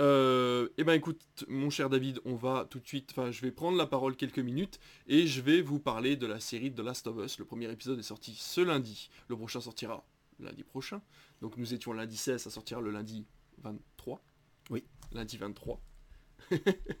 Euh, eh ben écoute, mon cher David, on va tout de suite, enfin je vais prendre la parole quelques minutes et je vais vous parler de la série The Last of Us. Le premier épisode est sorti ce lundi, le prochain sortira lundi prochain. Donc nous étions lundi 16, ça sortira le lundi 23. Oui. Lundi 23.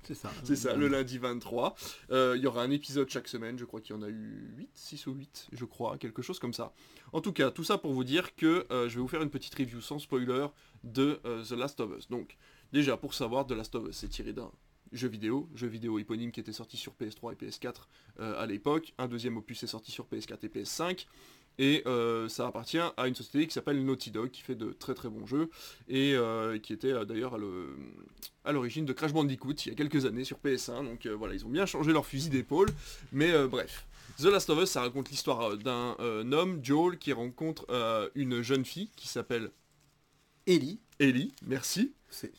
c'est ça. C'est ça, le lundi 23. Euh, il y aura un épisode chaque semaine, je crois qu'il y en a eu 8, 6 ou 8, je crois, quelque chose comme ça. En tout cas, tout ça pour vous dire que euh, je vais vous faire une petite review sans spoiler de The Last of Us. Donc, Déjà, pour savoir, The Last of Us c'est tiré d'un jeu vidéo, jeu vidéo éponyme qui était sorti sur PS3 et PS4 euh, à l'époque. Un deuxième opus est sorti sur PS4 et PS5. Et euh, ça appartient à une société qui s'appelle Naughty Dog, qui fait de très très bons jeux, et euh, qui était d'ailleurs à l'origine de Crash Bandicoot il y a quelques années sur PS1. Donc voilà, ils ont bien changé leur fusil d'épaule. Mais bref, The Last of Us, ça raconte l'histoire d'un homme, Joel, qui rencontre une jeune fille qui s'appelle... Ellie. Ellie, merci. C'est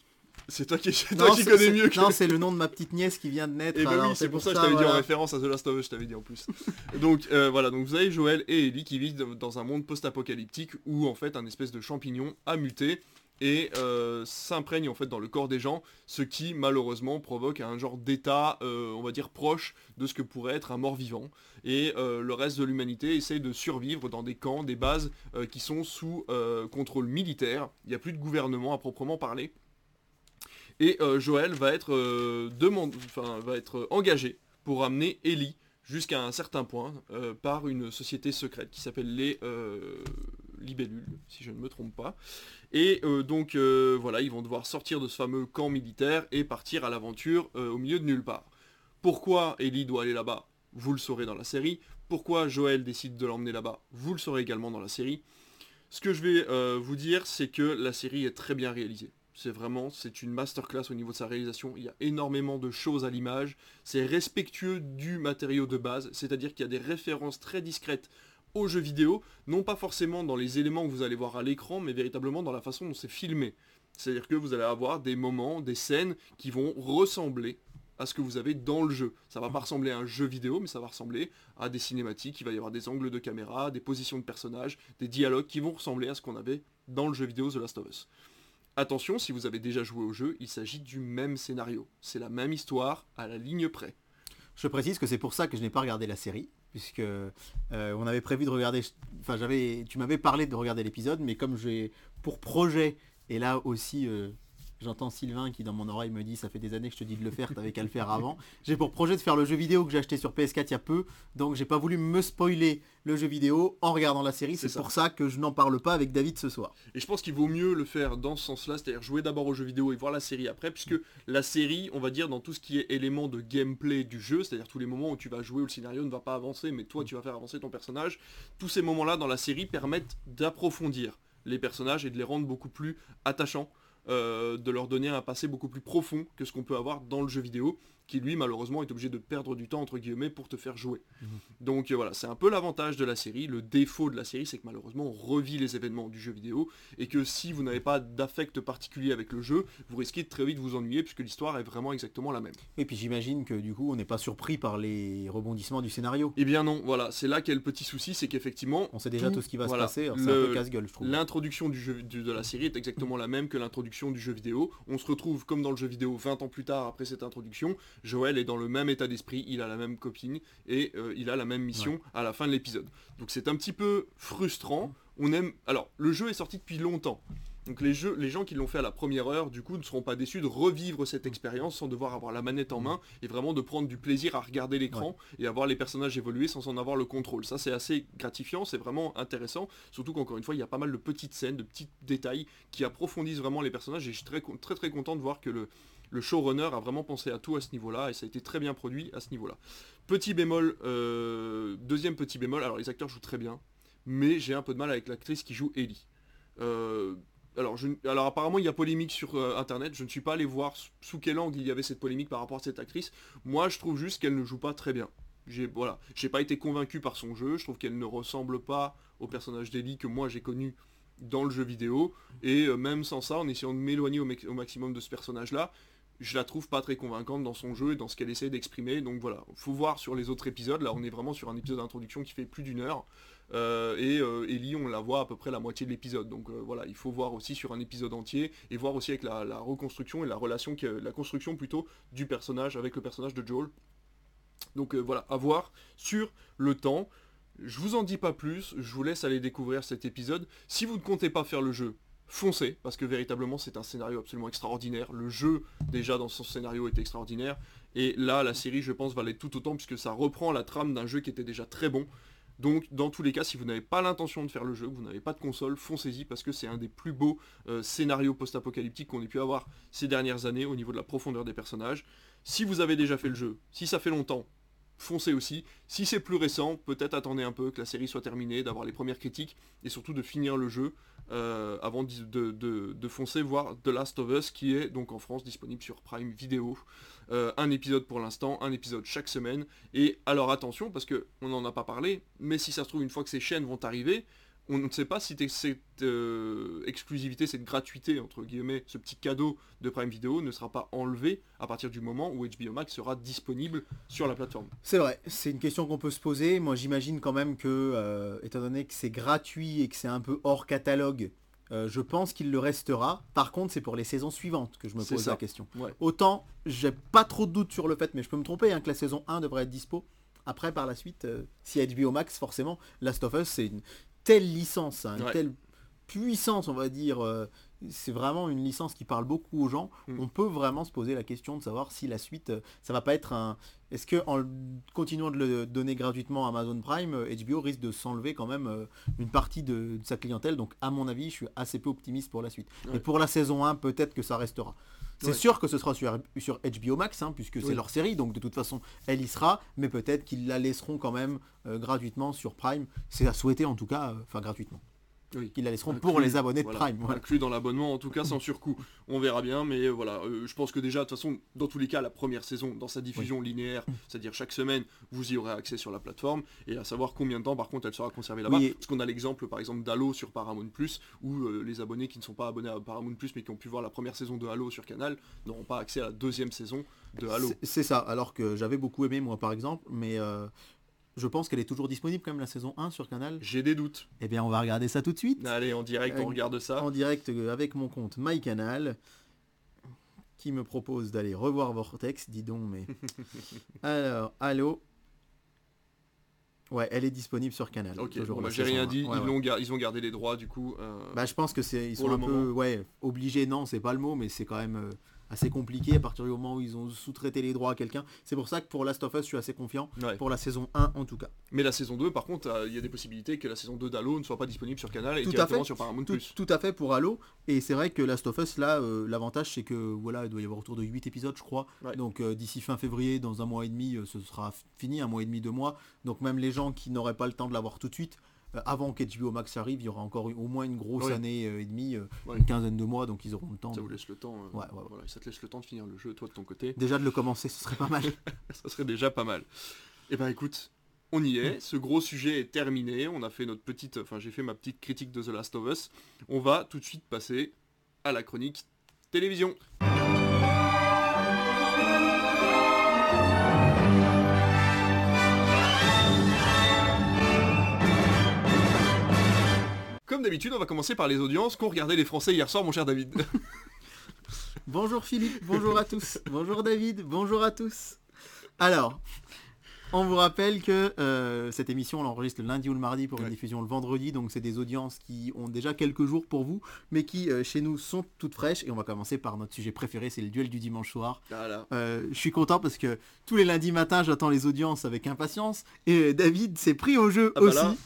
toi qui, connais mieux que... Non, c'est le nom de ma petite nièce qui vient de naître. Et eh ben oui, c'est pour, ça que je t'avais dit en référence à The Last of Us, je t'avais dit en plus. donc euh, voilà, donc vous avez Joël et Ellie qui vivent dans un monde post-apocalyptique où en fait un espèce de champignon a muté et euh, s'imprègne en fait dans le corps des gens, ce qui malheureusement provoque un genre d'état, euh, on va dire proche de ce que pourrait être un mort-vivant. Et le reste de l'humanité essaie de survivre dans des camps, des bases qui sont sous contrôle militaire. Il n'y a plus de gouvernement à proprement parler. Et euh, Joël va être, euh, va être engagé pour amener Ellie jusqu'à un certain point euh, par une société secrète qui s'appelle les Libellules, si je ne me trompe pas. Et donc voilà, ils vont devoir sortir de ce fameux camp militaire et partir à l'aventure au milieu de nulle part. Pourquoi Ellie doit aller là-bas? Vous le saurez dans la série. Pourquoi Joël décide de l'emmener là-bas? Vous le saurez également dans la série. Ce que je vais vous dire, c'est que la série est très bien réalisée. C'est vraiment, c'est une masterclass au niveau de sa réalisation. Il y a énormément de choses à l'image. C'est respectueux du matériau de base, c'est-à-dire qu'il y a des références très discrètes aux jeux vidéo, non pas forcément dans les éléments que vous allez voir à l'écran, mais véritablement dans la façon dont c'est filmé. C'est-à-dire que vous allez avoir des moments, des scènes qui vont ressembler à ce que vous avez dans le jeu. Ça va pas ressembler à un jeu vidéo, mais ça va ressembler à des cinématiques, il va y avoir des angles de caméra, des positions de personnages, des dialogues qui vont ressembler à ce qu'on avait dans le jeu vidéo The Last of Us. Attention, si vous avez déjà joué au jeu, il s'agit du même scénario. C'est la même histoire à la ligne près. Je précise que c'est pour ça que je n'ai pas regardé la série, puisque euh, on avait prévu de regarder. Enfin, j'avais, tu m'avais parlé de regarder l'épisode, mais comme j'ai pour projet, et là aussi, euh, J'entends Sylvain qui dans mon oreille me dit ça fait des années que je te dis de le faire, t'avais qu'à le faire avant. J'ai pour projet de faire le jeu vidéo que j'ai acheté sur PS4 il y a peu, donc j'ai pas voulu me spoiler le jeu vidéo en regardant la série. C'est pour ça que je n'en parle pas avec David ce soir. Et je pense qu'il vaut mieux le faire dans ce sens-là, c'est-à-dire jouer d'abord au jeu vidéo et voir la série après, puisque la série, on va dire dans tout ce qui est élément de gameplay du jeu, c'est-à-dire tous les moments où tu vas jouer où le scénario ne va pas avancer, mais toi tu vas faire avancer ton personnage, tous ces moments-là dans la série permettent d'approfondir les personnages et de les rendre beaucoup plus attachants. Euh, de leur donner un passé beaucoup plus profond que ce qu'on peut avoir dans le jeu vidéo qui lui malheureusement est obligé de perdre du temps entre guillemets pour te faire jouer. Mhm. Donc euh, voilà, c'est un peu l'avantage de la série. Le défaut de la série, c'est que malheureusement on revit les événements du jeu vidéo et que si vous n'avez pas d'affect particulier avec le jeu, vous risquez de très vite vous ennuyer puisque l'histoire est vraiment exactement la même. Et puis j'imagine que du coup on n'est pas surpris par les rebondissements du scénario. Eh bien non, voilà, c'est là qu'est le petit souci, c'est qu'effectivement on sait déjà tout, ce qui va se passer. C'est un peu casse-gueule, je trouve. L'introduction du jeu de la série est exactement la même que l'introduction du jeu vidéo. On se retrouve comme dans le jeu vidéo 20 ans plus tard après cette introduction. Joël est dans le même état d'esprit, il a la même copine et euh, il a la même mission à la fin de l'épisode. Donc c'est un petit peu frustrant. On aime. Alors le jeu est sorti depuis longtemps. Donc les, jeux, les gens qui l'ont fait à la première heure, du coup, ne seront pas déçus de revivre cette expérience sans devoir avoir la manette en main et vraiment de prendre du plaisir à regarder l'écran et à voir les personnages évoluer sans en avoir le contrôle. Ça, c'est assez gratifiant, c'est vraiment intéressant, surtout qu'encore une fois, il y a pas mal de petites scènes, de petits détails qui approfondissent vraiment les personnages et je suis très très très content de voir que le, le showrunner a vraiment pensé à tout à ce niveau-là et ça a été très bien produit à ce niveau-là. Petit bémol, euh, deuxième petit bémol, alors les acteurs jouent très bien, mais j'ai un peu de mal avec l'actrice qui joue Ellie. Euh, alors, apparemment il y a polémique sur euh, internet, je ne suis pas allé voir sous quel angle il y avait cette polémique par rapport à cette actrice. Moi je trouve juste qu'elle ne joue pas très bien. J'ai voilà, pas été convaincu par son jeu, je trouve qu'elle ne ressemble pas au personnage d'Ellie que moi j'ai connu dans le jeu vidéo. Et même sans ça, en essayant de m'éloigner au maximum de ce personnage-là, je la trouve pas très convaincante dans son jeu et dans ce qu'elle essaie d'exprimer. Donc voilà, faut voir sur les autres épisodes. Là, on est vraiment sur un épisode d'introduction qui fait plus d'une heure. Euh, et euh, Ellie, on la voit à peu près la moitié de l'épisode. Donc euh, voilà, il faut voir aussi sur un épisode entier et voir aussi avec la, reconstruction et la relation, la construction plutôt du personnage avec le personnage de Joel. Donc voilà, à voir sur le temps. Je vous en dis pas plus, je vous laisse aller découvrir cet épisode. Si vous ne comptez pas faire le jeu, foncez, parce que véritablement c'est un scénario absolument extraordinaire. Le jeu, déjà dans son scénario, est extraordinaire. Et là, la série, je pense, va l'être tout autant, puisque ça reprend la trame d'un jeu qui était déjà très bon. Donc, dans tous les cas, si vous n'avez pas l'intention de faire le jeu, vous n'avez pas de console, foncez-y, parce que c'est un des plus beaux euh, scénarios post-apocalyptiques qu'on ait pu avoir ces dernières années au niveau de la profondeur des personnages. Si vous avez déjà fait le jeu, si ça fait longtemps, foncez aussi. Si c'est plus récent, peut-être attendez un peu que la série soit terminée, d'avoir les premières critiques, et surtout de finir le jeu euh, avant de, foncer voir The Last of Us, qui est donc en France disponible sur Prime Video. Euh, un épisode pour l'instant, un épisode chaque semaine. Et alors attention, parce que on n'en a pas parlé, mais si ça se trouve, une fois que ces chaînes vont arriver, on ne sait pas si cette euh, exclusivité, cette gratuité, entre guillemets, ce petit cadeau de Prime Video ne sera pas enlevé à partir du moment où HBO Max sera disponible sur la plateforme. C'est vrai, c'est une question qu'on peut se poser. Moi j'imagine quand même que, euh, étant donné que c'est gratuit et que c'est un peu hors catalogue, euh, je pense qu'il le restera. Par contre, c'est pour les saisons suivantes que je me pose ça. la question. Ouais. Autant, j'ai pas trop de doutes sur le fait, mais je peux me tromper, hein, que la saison 1 devrait être dispo. Après, par la suite, euh, si HBO Max, forcément, Last of Us, c'est une telle licence, hein, une Ouais. telle puissance, on va dire. euh, c'est vraiment une licence qui parle beaucoup aux gens. Mm. On peut vraiment se poser la question de savoir si la suite, euh, ça va pas être un... Est-ce que en continuant de le donner gratuitement à Amazon Prime, euh, HBO risque de s'enlever quand même euh, une partie de, de sa clientèle Donc à mon avis, je suis assez peu optimiste pour la suite. Et pour la saison 1, peut-être que ça restera. C'est Ouais. sûr que ce sera sur, sur HBO Max, hein, puisque c'est Oui. leur série, donc de toute façon, elle y sera, mais peut-être qu'ils la laisseront quand même euh, gratuitement sur Prime. C'est à souhaiter en tout cas, euh, enfin gratuitement. Oui. Qu'ils la laisseront Inclus, pour les abonnés de voilà, Prime. voilà. Inclus dans l'abonnement, en tout cas sans surcoût. On verra bien, mais euh, voilà, euh, je pense que déjà, de toute façon, dans tous les cas, la première saison, dans sa diffusion linéaire, c'est-à-dire chaque semaine, vous y aurez accès sur la plateforme, et à savoir combien de temps, par contre, elle sera conservée là-bas. Oui, et- Parce qu'on a l'exemple, par exemple, d'Halo sur Paramount+, où euh, les abonnés qui ne sont pas abonnés à Paramount+, mais qui ont pu voir la première saison de Halo sur Canal, n'auront pas accès à la deuxième saison de Halo. C'est- C'est ça, alors que j'avais beaucoup aimé moi par exemple, mais euh, je pense qu'elle est toujours disponible quand même la saison 1 sur Canal. J'ai des doutes. Eh bien on va regarder ça tout de suite. Allez, en direct, Euh, on regarde ça. en direct euh, avec mon compte MyCanal qui me propose d'aller revoir Vortex, dis donc mais... Alors, allô? Ouais, elle est disponible sur Canal. Ok, bon, bah, j'ai rien 1. dit, Ouais, ils, ouais. ont gardé les droits, du coup. euh, Bah je pense que c'est ils sont un peu ouais, obligés, non, c'est pas le mot, mais c'est quand même euh, assez compliqué à partir du moment où ils ont sous-traité les droits à quelqu'un. C'est pour ça que pour Last of Us, je suis assez confiant, ouais. pour la saison 1 en tout cas. Mais la saison 2, par contre, euh, il y a des possibilités que la saison 2 d'Halo ne soit pas disponible sur Canal et Tout à directement fait. sur Paramount+. Tout, tout à fait pour Halo, et c'est vrai que Last of Us, là, euh, l'avantage c'est que voilà, il doit y avoir autour de 8 épisodes, je crois. Ouais. Donc euh, d'ici fin février, dans un mois et demi, euh, ce sera fini, un mois et demi, deux mois. Donc même les gens qui n'auraient pas le temps de l'avoir tout de suite, avant qu'HBO Max arrive, il y aura encore au moins une grosse année euh, et demie, euh, Ouais. une quinzaine de mois, donc ils auront le temps. Ça de- vous laisse le temps. euh, Ouais. Voilà, ça te laisse le temps de finir le jeu, toi de ton côté. Déjà de le commencer, ce serait pas mal. ça serait déjà pas mal. Et ben écoute, on y est. Ce gros sujet est terminé. On a fait notre petite, enfin j'ai fait ma petite critique de The Last of Us. On va tout de suite passer à la chronique télévision. D'habitude, on va commencer par les audiences qu'ont regardé les Français hier soir, mon cher David. Bonjour Philippe, bonjour à tous, bonjour David, bonjour à tous. Alors, on vous rappelle que euh, cette émission on l'enregistre le lundi ou le mardi pour une Ouais. diffusion le vendredi, donc c'est des audiences qui ont déjà quelques jours pour vous, mais qui euh, chez nous sont toutes fraîches. Et on va commencer par notre sujet préféré, c'est le duel du dimanche soir. Voilà. Euh, je suis content parce que tous les lundis matins j'attends les audiences avec impatience et David s'est pris au jeu Ah bah aussi.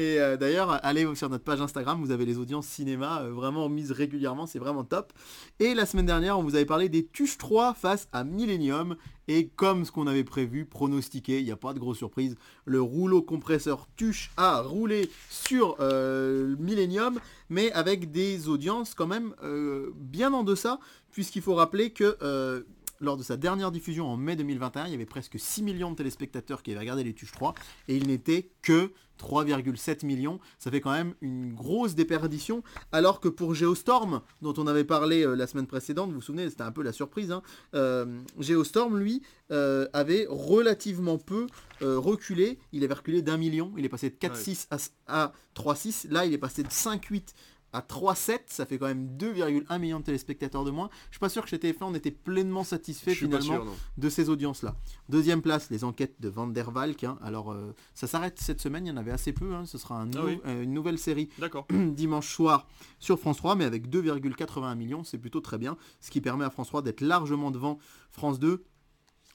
Et euh, d'ailleurs, allez sur notre page Instagram, vous avez les audiences cinéma euh, vraiment mises régulièrement, c'est vraiment top. Et la semaine dernière, on vous avait parlé des Tuches 3 face à Millennium. Et comme ce qu'on avait prévu, pronostiqué, il n'y a pas de grosse surprise, le rouleau compresseur Tuche a roulé sur euh, Millennium, mais avec des audiences quand même bien en deçà, puisqu'il faut rappeler que... lors de sa dernière diffusion en mai 2021, il y avait presque 6 millions de téléspectateurs qui avaient regardé les Tuches 3 et il n'était que 3,7 millions. Ça fait quand même une grosse déperdition. Alors que pour Geostorm, dont on avait parlé euh, la semaine précédente, vous vous souvenez, c'était un peu la surprise, hein, euh, Geostorm, lui, euh, avait relativement peu reculé. Il avait reculé d'un million. Il est passé de 4,6 à, à 3,6. Là, il est passé de 5,8 à 3,7, ça fait quand même 2,1 millions de téléspectateurs de moins. Je suis pas sûr que chez TF1 on était pleinement satisfait finalement de ces audiences-là. Deuxième place, les enquêtes de Van der Valk. Hein. Alors euh, ça s'arrête cette semaine, il y en avait assez peu. Hein. Ce sera un ah euh, une nouvelle série dimanche soir sur France 3, mais avec 2,81 millions, c'est plutôt très bien. Ce qui permet à France 3 d'être largement devant France 2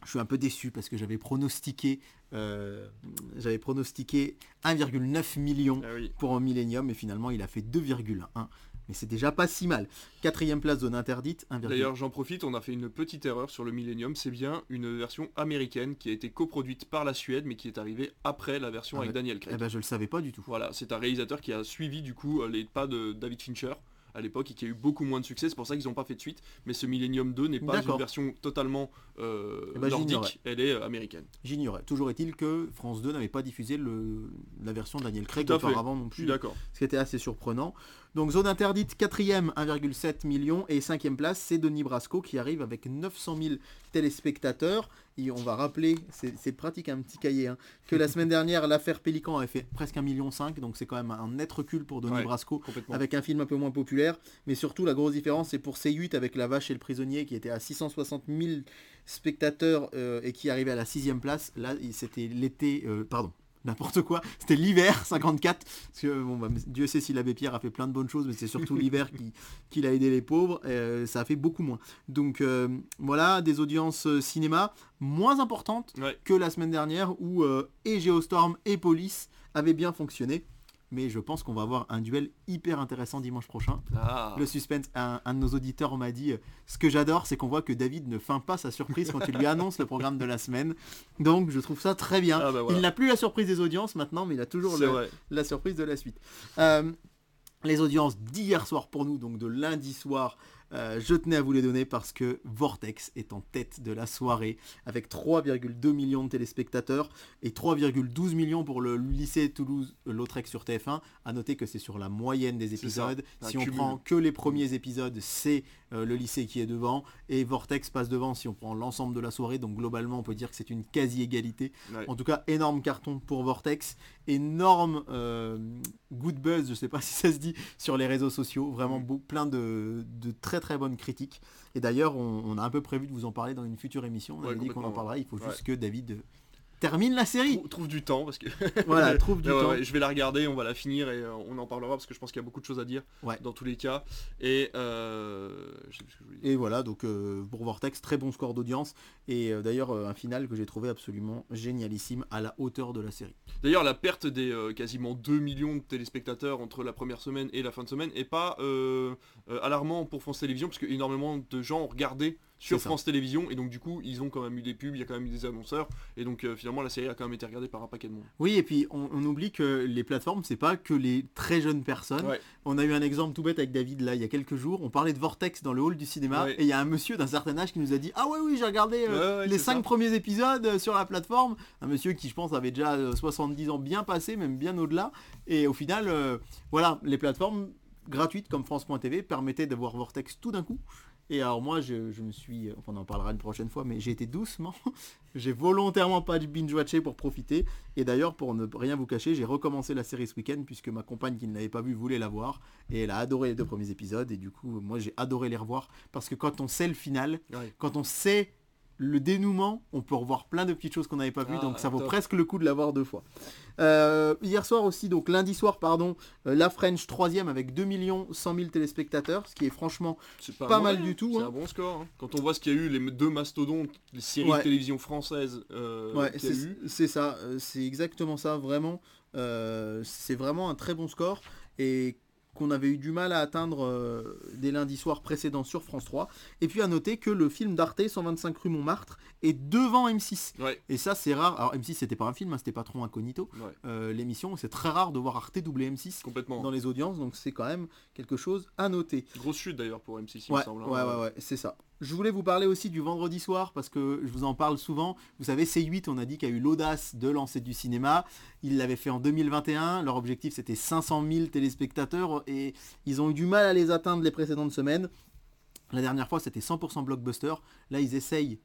je suis un peu déçu parce que j'avais pronostiqué, euh, j'avais pronostiqué 1,9 million ah pour un Millennium et finalement il a fait 2,1. Mais c'est déjà pas si mal. Quatrième place zone interdite. D'ailleurs j'en profite, on a fait une petite erreur sur le Millennium. C'est bien une version américaine qui a été coproduite par la Suède mais qui est arrivée après la version ah avec Daniel Craig. Eh ben je le savais pas du tout. Voilà, c'est un réalisateur qui a suivi du coup les pas de David Fincher à l'époque et qui a eu beaucoup moins de succès. C'est pour ça qu'ils n'ont pas fait de suite. Mais ce Millennium 2 n'est pas une version totalement euh, eh ben, nordique, elle est euh, américaine. J'ignorais. Toujours est-il que France 2 n'avait pas diffusé le, la version Daniel Craig auparavant non plus. D'accord. Ce qui était assez surprenant. Donc zone interdite, quatrième, 1,7 million. Et cinquième place, c'est Denis Brasco qui arrive avec 900 000 téléspectateurs. Et on va rappeler, c'est pratique un petit cahier, hein, que la semaine dernière, l'affaire Pélican avait fait presque 1,5 million. Donc c'est quand même un net recul pour Denis Brasco avec un film un peu moins populaire. Mais surtout, la grosse différence, c'est pour C8 avec La Vache et le Prisonnier qui était à 660 000 spectateurs euh, et qui arrivait à la sixième place. Là, c'était l'été, euh, pardon, n'importe quoi. C'était l'hiver 54. Parce que bon, bah, Dieu sait si l'abbé Pierre a fait plein de bonnes choses, mais c'est surtout l'hiver qui, qui a aidé les pauvres. Euh, ça a fait beaucoup moins. Donc euh, voilà, des audiences euh, cinéma moins importantes que la semaine dernière où et Geostorm et Police avaient bien fonctionné mais je pense qu'on va avoir un duel hyper intéressant dimanche prochain. Ah. Le suspense, un, de nos auditeurs m'a dit, euh, ce que j'adore, c'est qu'on voit que David ne feint pas sa surprise quand il lui annonce le programme de la semaine. Donc je trouve ça très bien. Ah, bah il n'a plus la surprise des audiences maintenant, mais il a toujours la surprise de la suite. Euh, les audiences d'hier soir pour nous, donc de lundi soir, euh, je tenais à vous les donner parce que Vortex est en tête de la soirée avec 3,2 millions de téléspectateurs et 3,12 millions pour le lycée Toulouse-Lautrec sur TF1. À noter que c'est sur la moyenne des épisodes. Si on prend que les premiers épisodes, c'est euh, le lycée qui est devant et Vortex passe devant si on prend l'ensemble de la soirée. Donc globalement, on peut dire que c'est une quasi-égalité. En tout cas, énorme carton pour Vortex, énorme euh, good buzz, je sais pas si ça se dit, sur les réseaux sociaux. Vraiment mm. plein de, de très très bonne critique. Et d'ailleurs, on, a un peu prévu de vous en parler dans une future émission. On a dit qu'on en parlera. Il faut juste que David termine la série. Trouve, du temps parce que. voilà, trouve du temps. je vais la regarder, on va la finir et euh, on en parlera parce que je pense qu'il y a beaucoup de choses à dire dans tous les cas. Et, euh, et voilà, donc euh, pour Vortex, très bon score d'audience et d'ailleurs un final que j'ai trouvé absolument génialissime à la hauteur de la série. D'ailleurs, la perte des quasiment 2 millions de téléspectateurs entre la première semaine et la fin de semaine est pas alarmant pour France Télévisions parce que énormément de gens ont regardé sur France Télévisions et donc du coup ils ont quand même eu des pubs, il y a quand même eu des annonceurs et donc euh, finalement la série a quand même été regardée par un paquet de monde. Oui et puis on, oublie que les plateformes c'est pas que les très jeunes personnes. On a eu un exemple tout bête avec David là il y a quelques jours, on parlait de Vortex dans le hall du cinéma et il y a un monsieur d'un certain âge qui nous a dit ah ouais oui j'ai regardé euh, les cinq premiers épisodes euh, sur la plateforme, un monsieur qui je pense avait déjà 70 ans bien passé, même bien au-delà. Et au final voilà les plateformes gratuites comme France.tv permettaient de voir Vortex tout d'un coup et alors moi, je, me suis, on en parlera une prochaine fois, mais j'ai été doucement. j'ai volontairement pas binge-watché pour profiter. Et d'ailleurs, pour ne rien vous cacher, j'ai recommencé la série ce week-end puisque ma compagne qui ne l'avait pas vue voulait la voir. Et elle a adoré les deux premiers épisodes. Et du coup, moi, j'ai adoré les revoir. Parce que quand on sait le final, quand on sait le dénouement, on peut revoir plein de petites choses qu'on n'avait pas vues, ah, donc ça vaut presque le coup de l'avoir deux fois. Euh, hier soir aussi, donc lundi soir, pardon, euh, La French troisième avec 2 100 000 téléspectateurs, ce qui est franchement pas, mal du tout. C'est hein. un bon score. Hein. Quand on voit ce qu'il y a eu, les deux mastodontes, les séries de télévision françaises. Euh, c'est ça, c'est exactement ça, vraiment. c'est vraiment un très bon score. Et qu'on avait eu du mal à atteindre euh, des lundis soirs précédents sur France 3. Et puis à noter que le film d'Arte 125 rue Montmartre est devant M6. Et ça c'est rare. Alors M6 c'était pas un film, hein, c'était Patron Incognito. Euh, l'émission, c'est très rare de voir Arte doubler M6 Complètement. dans les audiences, donc c'est quand même quelque chose à noter. Grosse chute d'ailleurs pour M6, il me semble. Hein. Ouais, ouais, ouais, c'est ça. Je voulais vous parler aussi du vendredi soir parce que je vous en parle souvent. Vous savez, C8, on a dit qu'il a eu l'audace de lancer du cinéma. Ils l'avaient fait en 2021. Leur objectif, c'était 500 000 téléspectateurs et ils ont eu du mal à les atteindre les précédentes semaines. La dernière fois, c'était 100% blockbuster. Là, ils essayent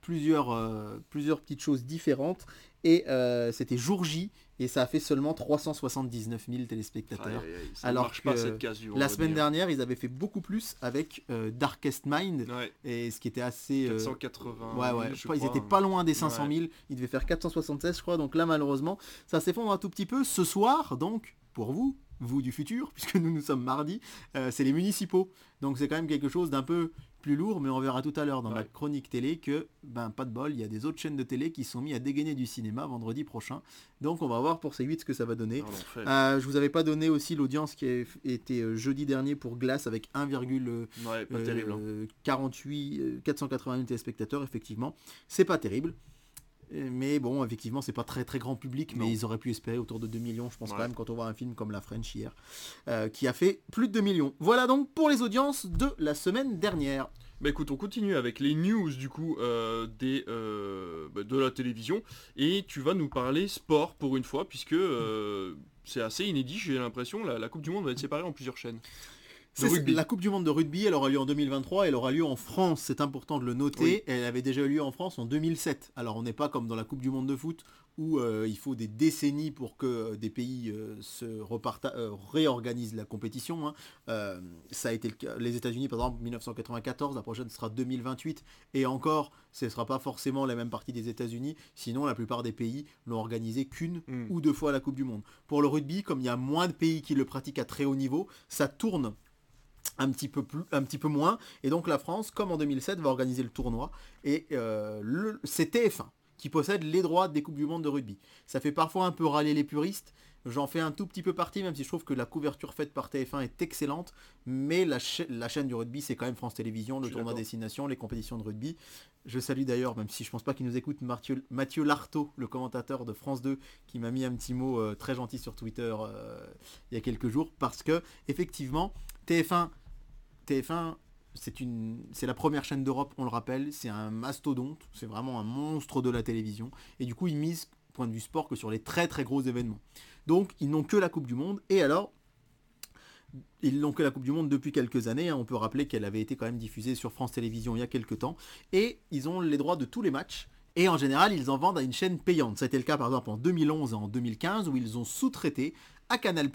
plusieurs, euh, plusieurs petites choses différentes. Et euh, c'était jour J et ça a fait seulement 379 000 téléspectateurs. Aïe, aïe, Alors marche pas que cette case La semaine dernière, ils avaient fait beaucoup plus avec euh, Darkest Mind Ouais, et ce qui était assez euh, 480 Ouais, 000, ouais, je je crois, ils étaient pas loin des 500 000, ils devaient faire 476 je crois, donc là malheureusement ça s'effondre un tout petit peu. Ce soir donc, pour vous, vous du futur, puisque nous nous sommes mardi, euh, c'est les municipaux. Donc c'est quand même quelque chose d'un peu plus lourd, mais on verra tout à l'heure dans ma Ouais. chronique télé que, ben pas de bol, il y a des autres chaînes de télé qui sont mis à dégainer du cinéma vendredi prochain. Donc on va voir pour ces 8 ce que ça va donner. Euh, je vous avais pas donné aussi l'audience qui a été euh, jeudi dernier pour Glace avec 1,1 Ouais, pas euh, terrible. hein. 48, 480 000 téléspectateurs, effectivement. C'est pas terrible. Mais bon, effectivement, c'est pas très très grand public, mais Non. ils auraient pu espérer autour de 2 millions, je pense Ouais. quand même, quand on voit un film comme La French hier, euh, qui a fait plus de 2 millions. Voilà donc pour les audiences de la semaine dernière. Bah écoute, on continue avec les news du coup euh, des, euh, bah, de la télévision et tu vas nous parler sport pour une fois puisque euh, c'est assez inédit, j'ai l'impression, la, la Coupe du Monde va être séparée en plusieurs chaînes. Rugby. la Coupe du Monde de rugby, elle aura lieu en 2023, elle aura lieu en France, c'est important de le noter. Oui. Elle avait déjà eu lieu en France en 2007. Alors on n'est pas comme dans la Coupe du Monde de foot où euh, il faut des décennies pour que euh, des pays euh, se euh, réorganisent la compétition. hein. Ça a été le cas. Les États-Unis par exemple 1994, la prochaine sera 2028 et encore, ce ne sera pas forcément la même partie des États-Unis. Sinon, la plupart des pays l'ont organisé qu'une Mm. ou deux fois la Coupe du Monde. Pour le rugby, comme il y a moins de pays qui le pratiquent à très haut niveau, ça tourne un petit peu moins. Et donc la France comme en 2007 va organiser le tournoi. Et euh, c'est TF1 qui possède les droits des coupes du monde de rugby. Ça fait parfois un peu râler les puristes j'en fais un tout petit peu partie même si je trouve que la couverture faite par TF1 est excellente mais la, cha- la chaîne du rugby c'est quand même France Télévisions le tournoi destination les compétitions de rugby je salue d'ailleurs même si je pense pas qu'il nous écoute Mathieu, Mathieu Lartaud le commentateur de France 2 qui m'a mis un petit mot euh, très gentil sur Twitter euh, il y a quelques jours parce que effectivement TF1 TF1, c'est une, c'est la première chaîne d'Europe, on le rappelle, c'est un mastodonte, c'est vraiment un monstre de la télévision, et du coup ils misent, point de vue sport, que sur les très très gros événements. Donc ils n'ont que la Coupe du Monde, et alors, ils n'ont que la Coupe du Monde depuis quelques années, hein. on peut rappeler qu'elle avait été quand même diffusée sur France Télévisions il y a quelques temps, et ils ont les droits de tous les matchs, et en général ils en vendent à une chaîne payante. Ça a été le cas par exemple en 2011 et en 2015, où ils ont sous-traité à Canal+,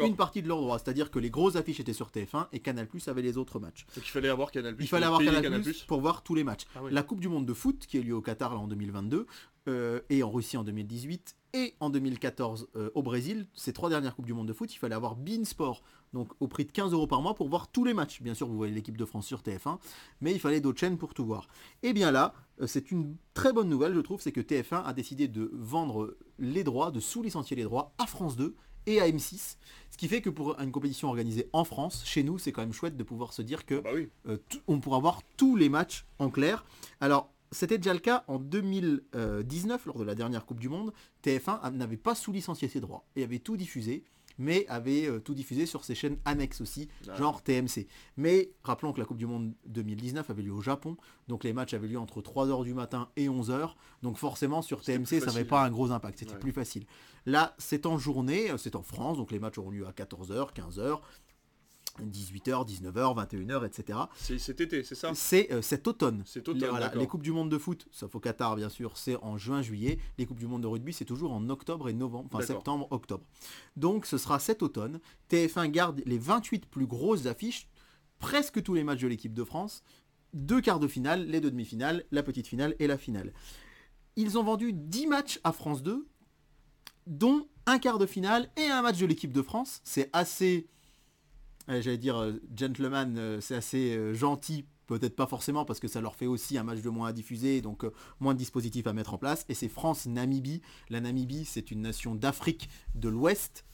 une partie de leurs droits, c'est-à-dire que les grosses affiches étaient sur TF1 et Canal+ avait les autres matchs. Donc il fallait avoir Canal+. Il fallait pour avoir payer Canal+, pour voir tous les matchs. Ah oui. La Coupe du Monde de foot qui a eu lieu au Qatar là, en 2022 euh, et en Russie en 2018 et en 2014 euh, au Brésil, ces trois dernières Coupes du Monde de foot, il fallait avoir Bein Sport, donc au prix de 15 euros par mois pour voir tous les matchs. Bien sûr, vous voyez l'équipe de France sur TF1, mais il fallait d'autres chaînes pour tout voir. Et bien là, euh, c'est une très bonne nouvelle, je trouve, c'est que TF1 a décidé de vendre les droits, de sous-licencier les droits à France 2 et à M6. Ce qui fait que pour une compétition organisée en France, chez nous, c'est quand même chouette de pouvoir se dire que Ah bah oui. euh, on pourra voir tous les matchs en clair. Alors, c'était déjà le cas en 2019, lors de la dernière Coupe du Monde. TF1 a- n'avait pas sous-licencié ses droits et avait tout diffusé, mais avait euh, tout diffusé sur ses chaînes annexes aussi, Ah. genre TMC. Mais rappelons que la Coupe du Monde 2019 avait lieu au Japon, donc les matchs avaient lieu entre 3h du matin et 11h, donc forcément sur TMC ça n'avait pas un gros impact, c'était Ouais. plus facile. Là, c'est en journée, euh, c'est en France, donc les matchs auront lieu à 14h, 15h. 18h, 19h, 21h, etc. C'est cet été, c'est ça? C'est euh, cet automne. C'est automne, Les, voilà, les Coupes du Monde de foot, sauf au Qatar bien sûr, c'est en juin-juillet. Les Coupes du Monde de rugby, c'est toujours en octobre et novembre, enfin septembre-octobre. Donc ce sera cet automne. TF1 garde les 28 plus grosses affiches, presque tous les matchs de l'équipe de France, deux quarts de finale, les deux demi-finales, la petite finale et la finale. Ils ont vendu 10 matchs à France 2, dont un quart de finale et un match de l'équipe de France. C'est assez j'allais dire euh, gentleman, euh, c'est assez euh, gentil, peut-être pas forcément parce que ça leur fait aussi un match de moins à diffuser, donc euh, moins de dispositifs à mettre en place. Et c'est France-Namibie. La Namibie, c'est une nation d'Afrique de l'Ouest.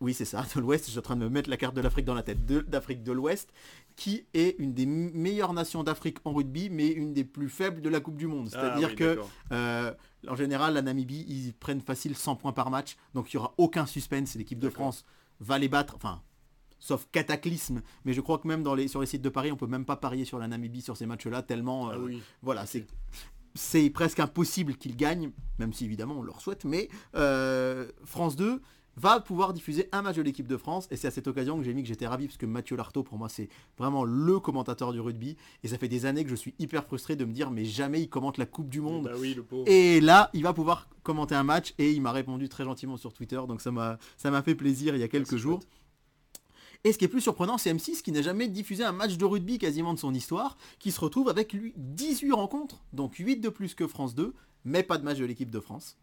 Oui, c'est ça, de l'Ouest. Je suis en train de me mettre la carte de l'Afrique dans la tête. D'Afrique de l'Ouest, qui est une des meilleures nations d'Afrique en rugby, mais une des plus faibles de la Coupe du Monde. Ah C'est-à-dire oui, que euh, en général, la Namibie, ils prennent facile 100 points par match, donc il n'y aura aucun suspense. L'équipe de. France va les battre, enfin, sauf cataclysme, mais je crois que même dans les, sur les sites de Paris, on peut même pas parier sur la Namibie sur ces matchs-là, tellement... Ah euh, oui. Voilà, c'est c'est presque impossible qu'ils gagnent, même si évidemment on leur souhaite, mais euh, France 2 va pouvoir diffuser un match de l'équipe de France, et c'est à cette occasion que j'ai mis que j'étais ravi, parce que Mathieu Lartaud, pour moi, c'est vraiment le commentateur du rugby, et ça fait des années que je suis hyper frustré de me dire, mais jamais il commente la Coupe du Monde. Bah oui, le pauvre. Et là, il va pouvoir commenter un match, et il m'a répondu très gentiment sur Twitter, donc ça m'a ça m'a fait plaisir il y a quelques jours. Et ce qui est plus surprenant, c'est M6 qui n'a jamais diffusé un match de rugby quasiment de son histoire, qui se retrouve avec lui 18 rencontres, donc 8 de plus que France 2, mais pas de match de l'équipe de France.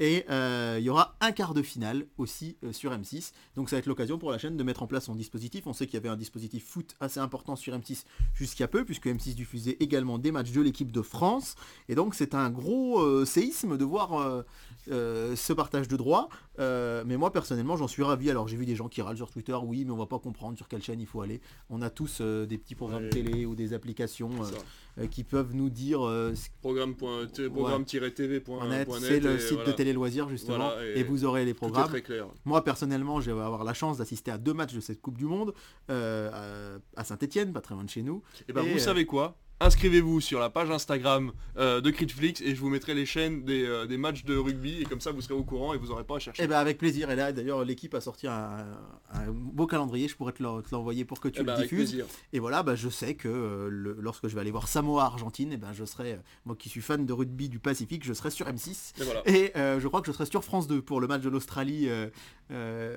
Et euh, il y aura un quart de finale aussi euh, sur M6. Donc ça va être l'occasion pour la chaîne de mettre en place son dispositif. On sait qu'il y avait un dispositif foot assez important sur M6 jusqu'à peu, puisque M6 diffusait également des matchs de l'équipe de France. Et donc c'est un gros euh, séisme de voir ce partage de droits. Mais moi personnellement j'en suis ravi. Alors j'ai vu des gens qui râlent sur Twitter, oui mais on va pas comprendre sur quelle chaîne il faut aller. On a tous des petits programmes télé ou des applications Euh, euh, qui peuvent nous dire euh, ce Programme.t- Programme-tv.net. net. C'est le site de télé loisirs justement. Voilà, et, et vous aurez les Tout est programmes. très clair. Moi personnellement, je vais avoir la chance d'assister à deux matchs de cette Coupe du Monde euh, à, Saint-Etienne, pas très loin de chez nous. Et ben Et, vous euh, savez quoi? Inscrivez-vous sur la page Instagram euh, de Critflix et je vous mettrai les chaînes des, euh, des matchs de rugby et comme ça vous serez au courant et vous n'aurez pas à chercher. Et ben avec plaisir. Et là d'ailleurs l'équipe a sorti un, un beau calendrier. Je pourrais te l'en- te l'envoyer pour que tu Eh ben, le avec diffuses. plaisir. Et voilà, bah, je sais que euh, le- lorsque je vais aller voir Samoa Argentine, et ben je serai, moi qui suis fan de rugby du Pacifique, je serai sur M6. Et voilà. Et je crois que je serai sur France 2 pour le match de l'Australie, euh,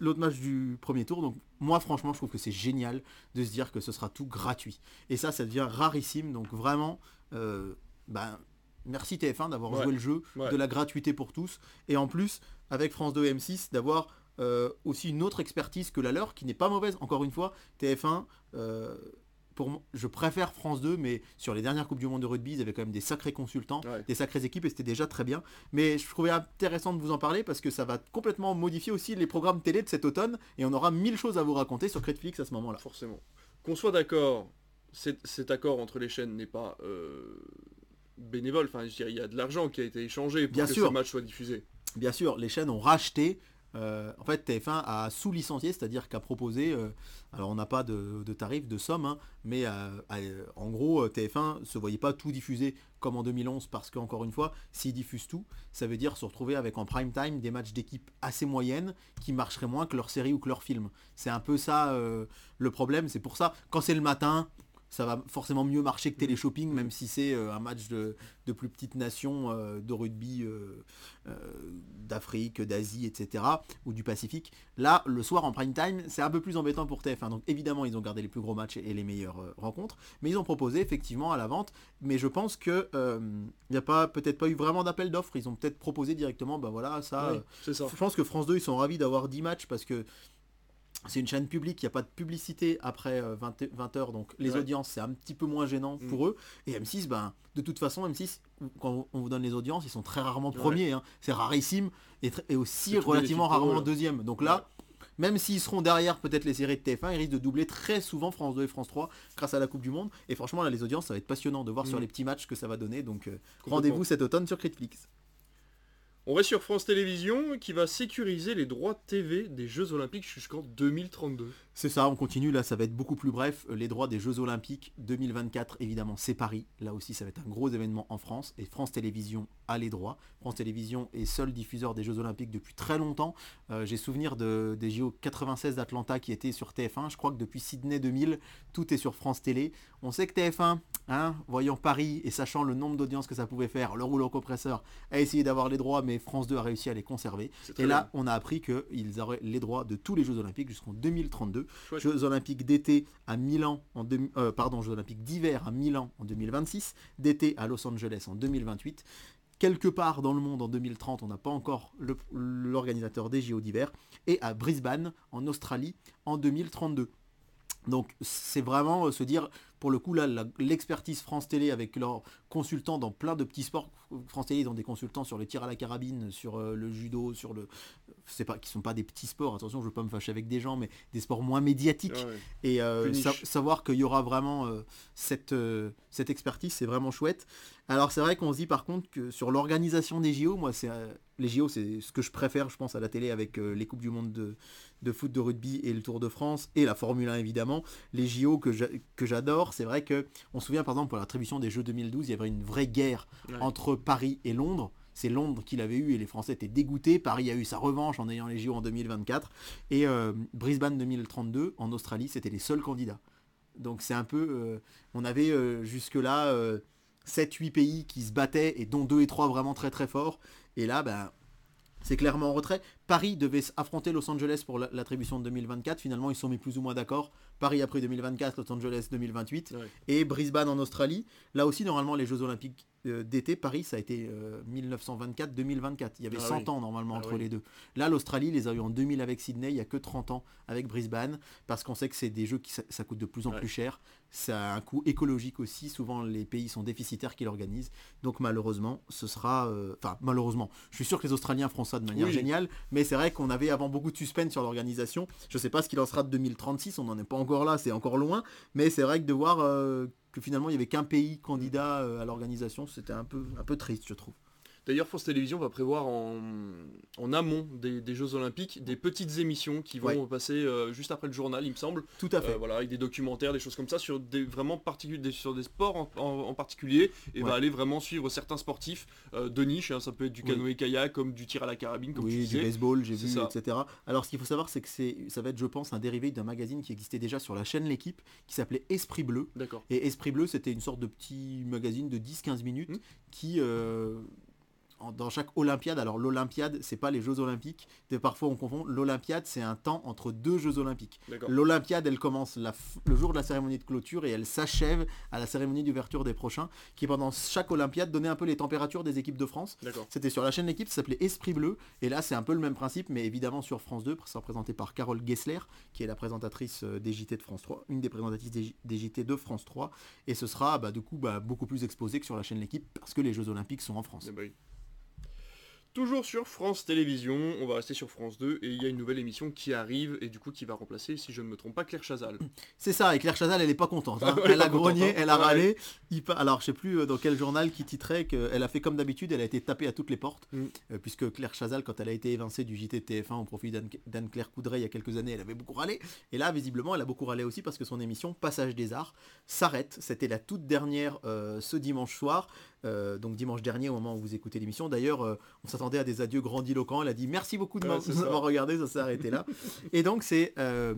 l'autre match du premier tour. Donc moi franchement je trouve que c'est génial de se dire que ce sera tout gratuit. Et ça, ça devient rarissime. Donc vraiment, euh, ben, merci TF1 d'avoir Ouais. joué le jeu Ouais. de la gratuité pour tous. Et en plus, avec France 2 et M6, d'avoir euh, aussi une autre expertise que la leur, qui n'est pas mauvaise. Encore une fois, TF1, euh, pour moi, je préfère France 2, mais sur les dernières Coupes du Monde de rugby, ils avaient quand même des sacrés consultants, Ouais. des sacrées équipes, et c'était déjà très bien. Mais je trouvais intéressant de vous en parler parce que ça va complètement modifier aussi les programmes télé de cet automne, et on aura mille choses à vous raconter sur Netflix à ce moment-là. Forcément. Qu'on soit d'accord, cet, accord entre les chaînes n'est pas euh, bénévole. Enfin, je dire, il y a de l'argent qui a été échangé pour Bien que sûr. ce match soit diffusé. Bien sûr, les chaînes ont racheté. Euh, en fait, TF1 a sous-licencié, c'est-à-dire qu'a proposé, euh, alors on n'a pas de, tarif, de somme, hein, mais euh, en gros, euh, TF1 se voyait pas tout diffuser comme en 2011, parce qu'encore une fois, s'ils diffusent tout, ça veut dire se retrouver avec en prime time des matchs d'équipe assez moyennes qui marcheraient moins que leur série ou que leur film. C'est un peu ça le problème, c'est pour ça, quand c'est le matin, ça va forcément mieux marcher que Téléshopping, même si c'est euh, un match de, de plus petite nation euh, de rugby euh, d'Afrique, d'Asie, etc. ou du Pacifique. Là, le soir en prime time, c'est un peu plus embêtant pour TF1. Donc évidemment, ils ont gardé les plus gros matchs et les meilleures rencontres, mais ils ont proposé effectivement à la vente. Mais je pense que euh, il n'y a pas peut-être pas eu vraiment d'appel d'offres. Ils ont peut-être proposé directement, ben voilà, ça. Oui, c'est ça. je pense que France 2, ils sont ravis d'avoir 10 matchs parce que c'est une chaîne publique, il n'y a pas de publicité après euh, 20, h donc les Ouais. audiences c'est un petit peu moins gênant Mm. pour eux. Et M6, ben, de toute façon, M6, quand on vous donne les audiences, ils sont très rarement Ouais. premiers, hein. c'est rarissime, et, aussi relativement rarement eux. deuxième. Donc là, même s'ils seront derrière peut-être les séries de TF1, ils risquent de doubler très souvent France 2 et France 3 grâce à la Coupe du Monde. Et franchement, là, les audiences, ça va être passionnant de voir sur Mm. les petits matchs que ça va donner. Donc euh, rendez-vous cet automne sur Critflix. On reste sur France Télévisions qui va sécuriser les droits TV des Jeux Olympiques jusqu'en 2032. C'est ça, on continue, là ça va être beaucoup plus bref. Euh, Les droits des Jeux Olympiques 2024, évidemment c'est Paris. Là aussi ça va être un gros événement en France et France Télévisions a les droits. France Télévisions est seul diffuseur des Jeux Olympiques depuis très longtemps. Euh, J'ai souvenir de, des JO 96 d'Atlanta qui étaient sur TF1. Je crois que depuis Sydney 2000, tout est sur France Télé. On sait que TF1, hein, voyant Paris et sachant le nombre d'audiences que ça pouvait faire, le rouleau compresseur a essayé d'avoir les droits, mais France 2 a réussi à les conserver. Et là, on a appris qu'ils auraient les droits de tous les Jeux Olympiques jusqu'en 2032. Chouette. Jeux Olympiques d'été à Milan en deux- euh, pardon, Jeux Olympiques d'hiver à Milan en 2026, d'été à Los Angeles en 2028. Quelque part dans le monde en 2030, on n'a pas encore l'organisateur des JO d'hiver, et à Brisbane en Australie en 2032. Donc c'est vraiment euh, se dire, pour le coup là l'expertise France Télé avec leurs consultants dans plein de petits sports. France Télé ils ont des consultants sur le tir à la carabine, sur euh, le judo, sur le c'est pas qui sont pas des petits sports. Attention, je veux pas me fâcher avec des gens, mais des sports moins médiatiques. Et euh, savoir qu'il y aura vraiment euh, cette cette expertise, c'est vraiment chouette. Alors c'est vrai qu'on se dit par contre que sur l'organisation des JO, moi c'est les JO c'est ce que je préfère, je pense à la télé avec les coupes du monde de de foot, de rugby et le Tour de France et la Formule 1 évidemment, les JO que j'adore, c'est vrai que on se souvient par exemple pour l'attribution des Jeux 2012, il y avait une vraie guerre entre Paris et Londres. C'est Londres qui l'avait eu et les Français étaient dégoûtés. Paris a eu sa revanche en ayant les JO en 2024. Et euh, Brisbane 2032 en Australie, c'était les seuls candidats. Donc c'est un peu... Euh, on avait euh, jusque-là 7-8 pays qui se battaient et dont 2 et 3 vraiment très très forts. Et là, ben, c'est clairement en retrait. Paris devait affronter Los Angeles pour l'attribution de 2024. Finalement, ils sont mis plus ou moins d'accord. Paris après 2024, Los Angeles 2028. Et Brisbane en Australie. Là aussi, normalement, les Jeux Olympiques d'été, Paris, ça a été 1924-2024. Euh, il y avait 100 ah ans normalement ah entre les deux. Là, l'Australie les a eu en 2000 avec Sydney, il n'y a que 30 ans avec Brisbane, parce qu'on sait que c'est des jeux qui ça, coûte de plus en plus cher. Ça a un coût écologique aussi. Souvent, les pays sont déficitaires qui l'organisent. Donc, malheureusement, ce sera. Euh, enfin, malheureusement, je suis sûr que les Australiens feront ça de manière géniale, mais c'est vrai qu'on avait avant beaucoup de suspense sur l'organisation. Je ne sais pas ce qu'il en sera de 2036, on n'en est pas encore là, c'est encore loin, mais c'est vrai que de voir que finalement il n'y avait qu'un pays candidat euh, à l'organisation, c'était un peu, un peu triste, je trouve. D'ailleurs, France Télévisions va prévoir en, amont des, Jeux Olympiques des petites émissions qui vont passer euh, juste après le journal, il me semble. Tout à fait. Euh, voilà, avec des documentaires, des choses comme ça, sur des vraiment particuliers, sur des sports en, particulier, et va aller vraiment suivre certains sportifs de niche. Hein. ça peut être du canoë-kayak, comme du tir à la carabine, comme oui, du baseball, j'ai vu, etc. Alors, ce qu'il faut savoir, c'est que ça va être, je pense, un dérivé d'un magazine qui existait déjà sur la chaîne L'équipe, qui s'appelait Esprit Bleu. D'accord. Et Esprit Bleu, c'était une sorte de petit magazine de 10-15 minutes mmh. qui euh, dans chaque Olympiade, alors l'Olympiade, c'est pas les Jeux Olympiques, parfois on confond, l'Olympiade c'est un temps entre deux Jeux Olympiques. L'Olympiade elle commence le jour de la cérémonie de clôture et elle s'achève à la cérémonie d'ouverture des prochains, qui pendant chaque Olympiade donnait un peu les températures des équipes de France. C'était sur la chaîne d'équipe, ça s'appelait Esprit Bleu, et là c'est un peu le même principe, mais évidemment sur France 2, c'est représenté par Carole Gessler, qui est la présentatrice euh, des JT de France 3, une des présentatrices des, JT de France 3, et ce sera bah, du coup bah, beaucoup plus exposé que sur la chaîne l'équipe, parce que les Jeux Olympiques sont en France. Eh ben Toujours sur France Télévisions, on va rester sur France 2 et il y a une nouvelle émission qui arrive et du coup qui va remplacer, si je ne me trompe pas, Claire Chazal. C'est ça, et Claire Chazal elle est pas contente. Hein. elle, a grogné, hein. elle a râlé. Alors je sais plus euh, dans quel journal qui titrait qu'elle a fait comme d'habitude, elle a été tapée à toutes les portes, mm. euh, puisque Claire Chazal quand elle a été évincée du JT TF1 au profit d'Anne-Claire Coudray il y a quelques années, elle avait beaucoup râlé. Et là visiblement elle a beaucoup râlé aussi parce que son émission Passage des Arts s'arrête. C'était la toute dernière euh, ce dimanche soir. Euh, donc dimanche dernier au moment où vous écoutez l'émission. D'ailleurs, euh, on s'attendait à des adieux grandiloquents. Elle a dit merci beaucoup de m'avoir regardé, ça s'est arrêté là. Et donc c'est euh,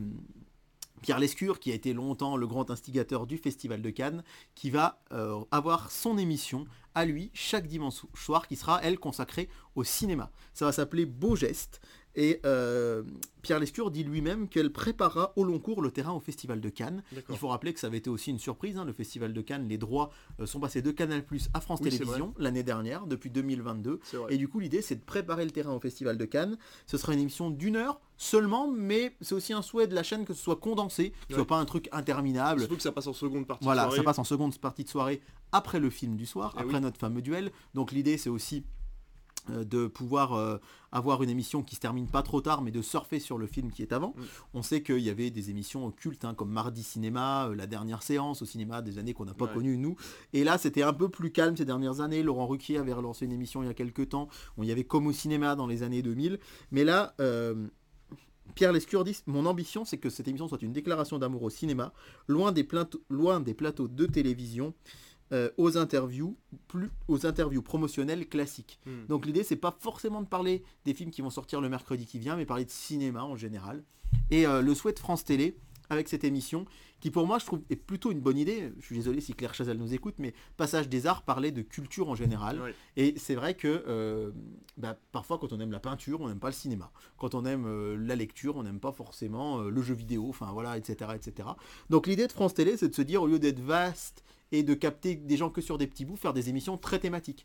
Pierre Lescure, qui a été longtemps le grand instigateur du Festival de Cannes, qui va avoir son émission à lui chaque dimanche soir, qui sera, elle, consacrée au cinéma. Ça va s'appeler Beau Geste. Et euh, Pierre Lescure dit lui-même qu'elle préparera au long cours le terrain au Festival de Cannes. Il faut rappeler que ça avait été aussi une surprise, hein, le Festival de Cannes, les droits euh, sont passés de Canal Plus à France Télévisions l'année dernière, depuis 2022. Et du coup l'idée c'est de préparer le terrain au Festival de Cannes. Ce sera une émission d'une heure seulement, mais c'est aussi un souhait de la chaîne que ce soit condensé, que ce soit pas un truc interminable. Surtout que ça passe en seconde partie voilà, de soirée. ça passe en seconde partie de soirée après le film du soir, eh après notre fameux duel. Donc l'idée c'est aussi de pouvoir euh, avoir une émission qui se termine pas trop tard mais de surfer sur le film qui est avant. Mm. On sait qu'il y avait des émissions occultes hein, comme Mardi Cinéma, euh, La Dernière Séance au cinéma des années qu'on n'a pas connues nous. Et là c'était un peu plus calme ces dernières années. Laurent Ruquier avait relancé une émission il y a quelques temps. On y avait comme au cinéma dans les années 2000. Mais là... Pierre Lescure dit Mon ambition, c'est que cette émission soit une déclaration d'amour au cinéma, loin des, loin des plateaux de télévision euh, aux interviews, plus aux interviews promotionnelles classiques. Hmm. Donc l'idée c'est pas forcément de parler des films qui vont sortir le mercredi qui vient, mais parler de cinéma en général. Et euh, le souhait de France Télé avec cette émission, qui pour moi je trouve est plutôt une bonne idée. Je suis désolé si Claire Chazal nous écoute, mais Passage des Arts parlait de culture en général. Et c'est vrai que euh, bah, parfois quand on aime la peinture, on n'aime pas le cinéma. Quand on aime la lecture, on n'aime pas forcément le jeu vidéo, enfin voilà, etc. etc. Donc l'idée de France Télé, c'est de se dire au lieu d'être vaste et de capter des gens que sur des petits bouts, faire des émissions très thématiques.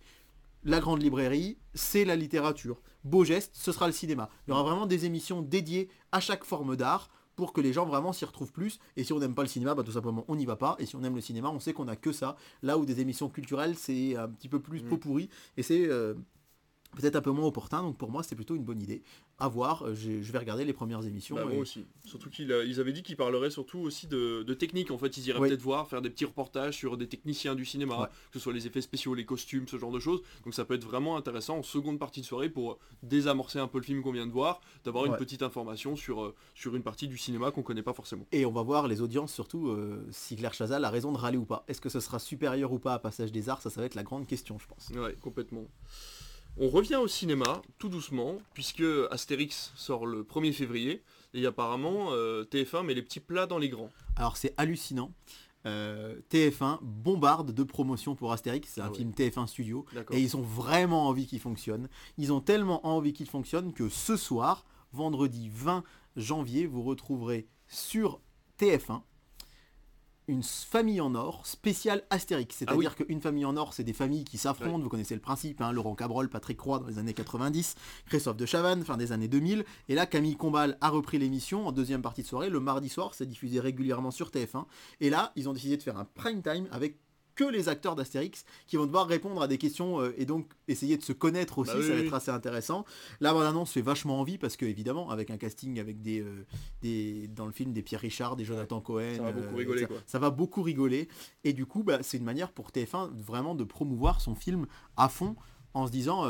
La grande librairie, c'est la littérature. Beau geste, ce sera le cinéma. Il y aura vraiment des émissions dédiées à chaque forme d'art pour que les gens vraiment s'y retrouvent plus. Et si on n'aime pas le cinéma, bah, tout simplement on n'y va pas. Et si on aime le cinéma, on sait qu'on a que ça. Là où des émissions culturelles, c'est un petit peu plus Mm. pot pourri. Et c'est euh, peut-être un peu moins opportun. Donc pour moi, c'est plutôt une bonne idée. À voir, euh, je vais regarder les premières émissions. Bah, et- moi aussi. Surtout qu'ils ils avaient dit qu'ils parleraient surtout aussi de, de technique. En fait, ils iraient Oui. peut-être voir, faire des petits reportages sur des techniciens du cinéma, Ouais. que ce soit les effets spéciaux, les costumes, ce genre de choses. Donc ça peut être vraiment intéressant en seconde partie de soirée pour désamorcer un peu le film qu'on vient de voir, d'avoir une petite information sur, euh, sur une partie du cinéma qu'on connaît pas forcément. Et on va voir les audiences surtout euh, si Claire Chazal a raison de râler ou pas. Est-ce que ce sera supérieur ou pas à Passage des Arts? Ça, ça va être la grande question, je pense. Ouais, complètement. On revient au cinéma, tout doucement, puisque Astérix sort le 1er février, et apparemment euh, TF1 met les petits plats dans les grands. Alors c'est hallucinant. Euh, TF1 bombarde de promotions pour Astérix, c'est un Ah ouais. film TF1 Studio, et ils ont vraiment envie qu'il fonctionne. Ils ont tellement envie qu'il fonctionne que ce soir, vendredi 20 janvier, vous retrouverez sur TF1 une famille en or spéciale Astérix. C'est-à-dire qu'une famille en or, c'est des familles qui s'affrontent, vous connaissez le principe, hein, Laurent Cabrol, Patrick Croix dans les années 90, Christophe de Chavannes, fin des années 2000, et là Camille Combal a repris l'émission en deuxième partie de soirée, le mardi soir, c'est diffusé régulièrement sur TF1, et là, ils ont décidé de faire un prime time avec que les acteurs d'Astérix qui vont devoir répondre à des questions euh, et donc essayer de se connaître aussi, Bah oui, ça va oui. être assez intéressant. La bande-annonce fait vachement envie parce que évidemment avec un casting avec des, euh, des dans le film des Pierre Richard, des Jonathan Cohen, Ça va beaucoup euh, rigoler, ça, va beaucoup rigoler et du coup bah, c'est une manière pour TF1 vraiment de promouvoir son film à fond en se disant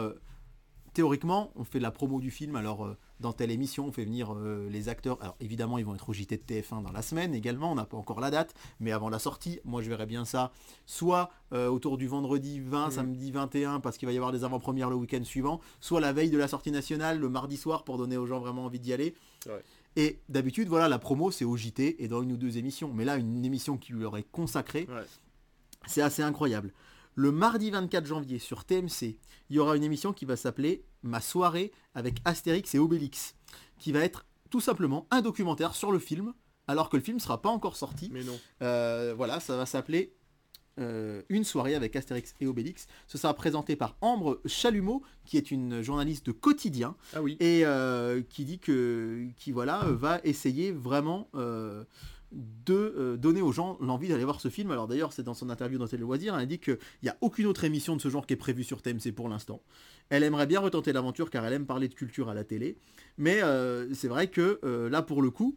théoriquement on fait la promo du film alors dans telle émission on fait venir euh, les acteurs alors évidemment ils vont être au JT de TF1 dans la semaine également on n'a pas encore la date mais avant la sortie moi je verrais bien ça soit euh, autour du vendredi 20 Mhm. samedi 21 parce qu'il va y avoir des avant-premières le week-end suivant soit la veille de la sortie nationale le mardi soir pour donner aux gens vraiment envie d'y aller Ouais. et d'habitude voilà la promo c'est au JT et dans une ou deux émissions mais là une émission qui lui leur est consacrée Ouais. c'est assez incroyable. Le mardi 24 janvier sur TMC, il y aura une émission qui va s'appeler Ma soirée avec Astérix et Obélix, qui va être tout simplement un documentaire sur le film, alors que le film ne sera pas encore sorti. Mais non. Euh, voilà, ça va s'appeler euh, Une soirée avec Astérix et Obélix. Ce sera présenté par Ambre Chalumeau, qui est une journaliste de quotidien, Ah oui. et euh, qui dit que qui voilà va essayer vraiment de euh, donner aux gens l'envie d'aller voir ce film. Alors d'ailleurs c'est dans son interview dans Télé Loisirs, elle dit qu'il n'y a aucune autre émission de ce genre qui est prévue sur TMC pour l'instant. Elle aimerait bien retenter l'aventure car elle aime parler de culture à la télé. Mais euh, c'est vrai que euh, là pour le coup,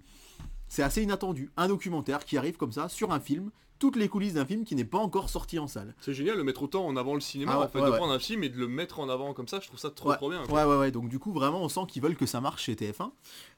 c'est assez inattendu. Un documentaire qui arrive comme ça sur un film, toutes les coulisses d'un film qui n'est pas encore sorti en salle. C'est génial de mettre autant en avant le cinéma, Ah ouais, en fait, ouais, de ouais. prendre un film et de le mettre en avant comme ça, je trouve ça trop trop bien. quoi. Ouais, ouais, ouais. Donc du coup, vraiment, on sent qu'ils veulent que ça marche chez TF1.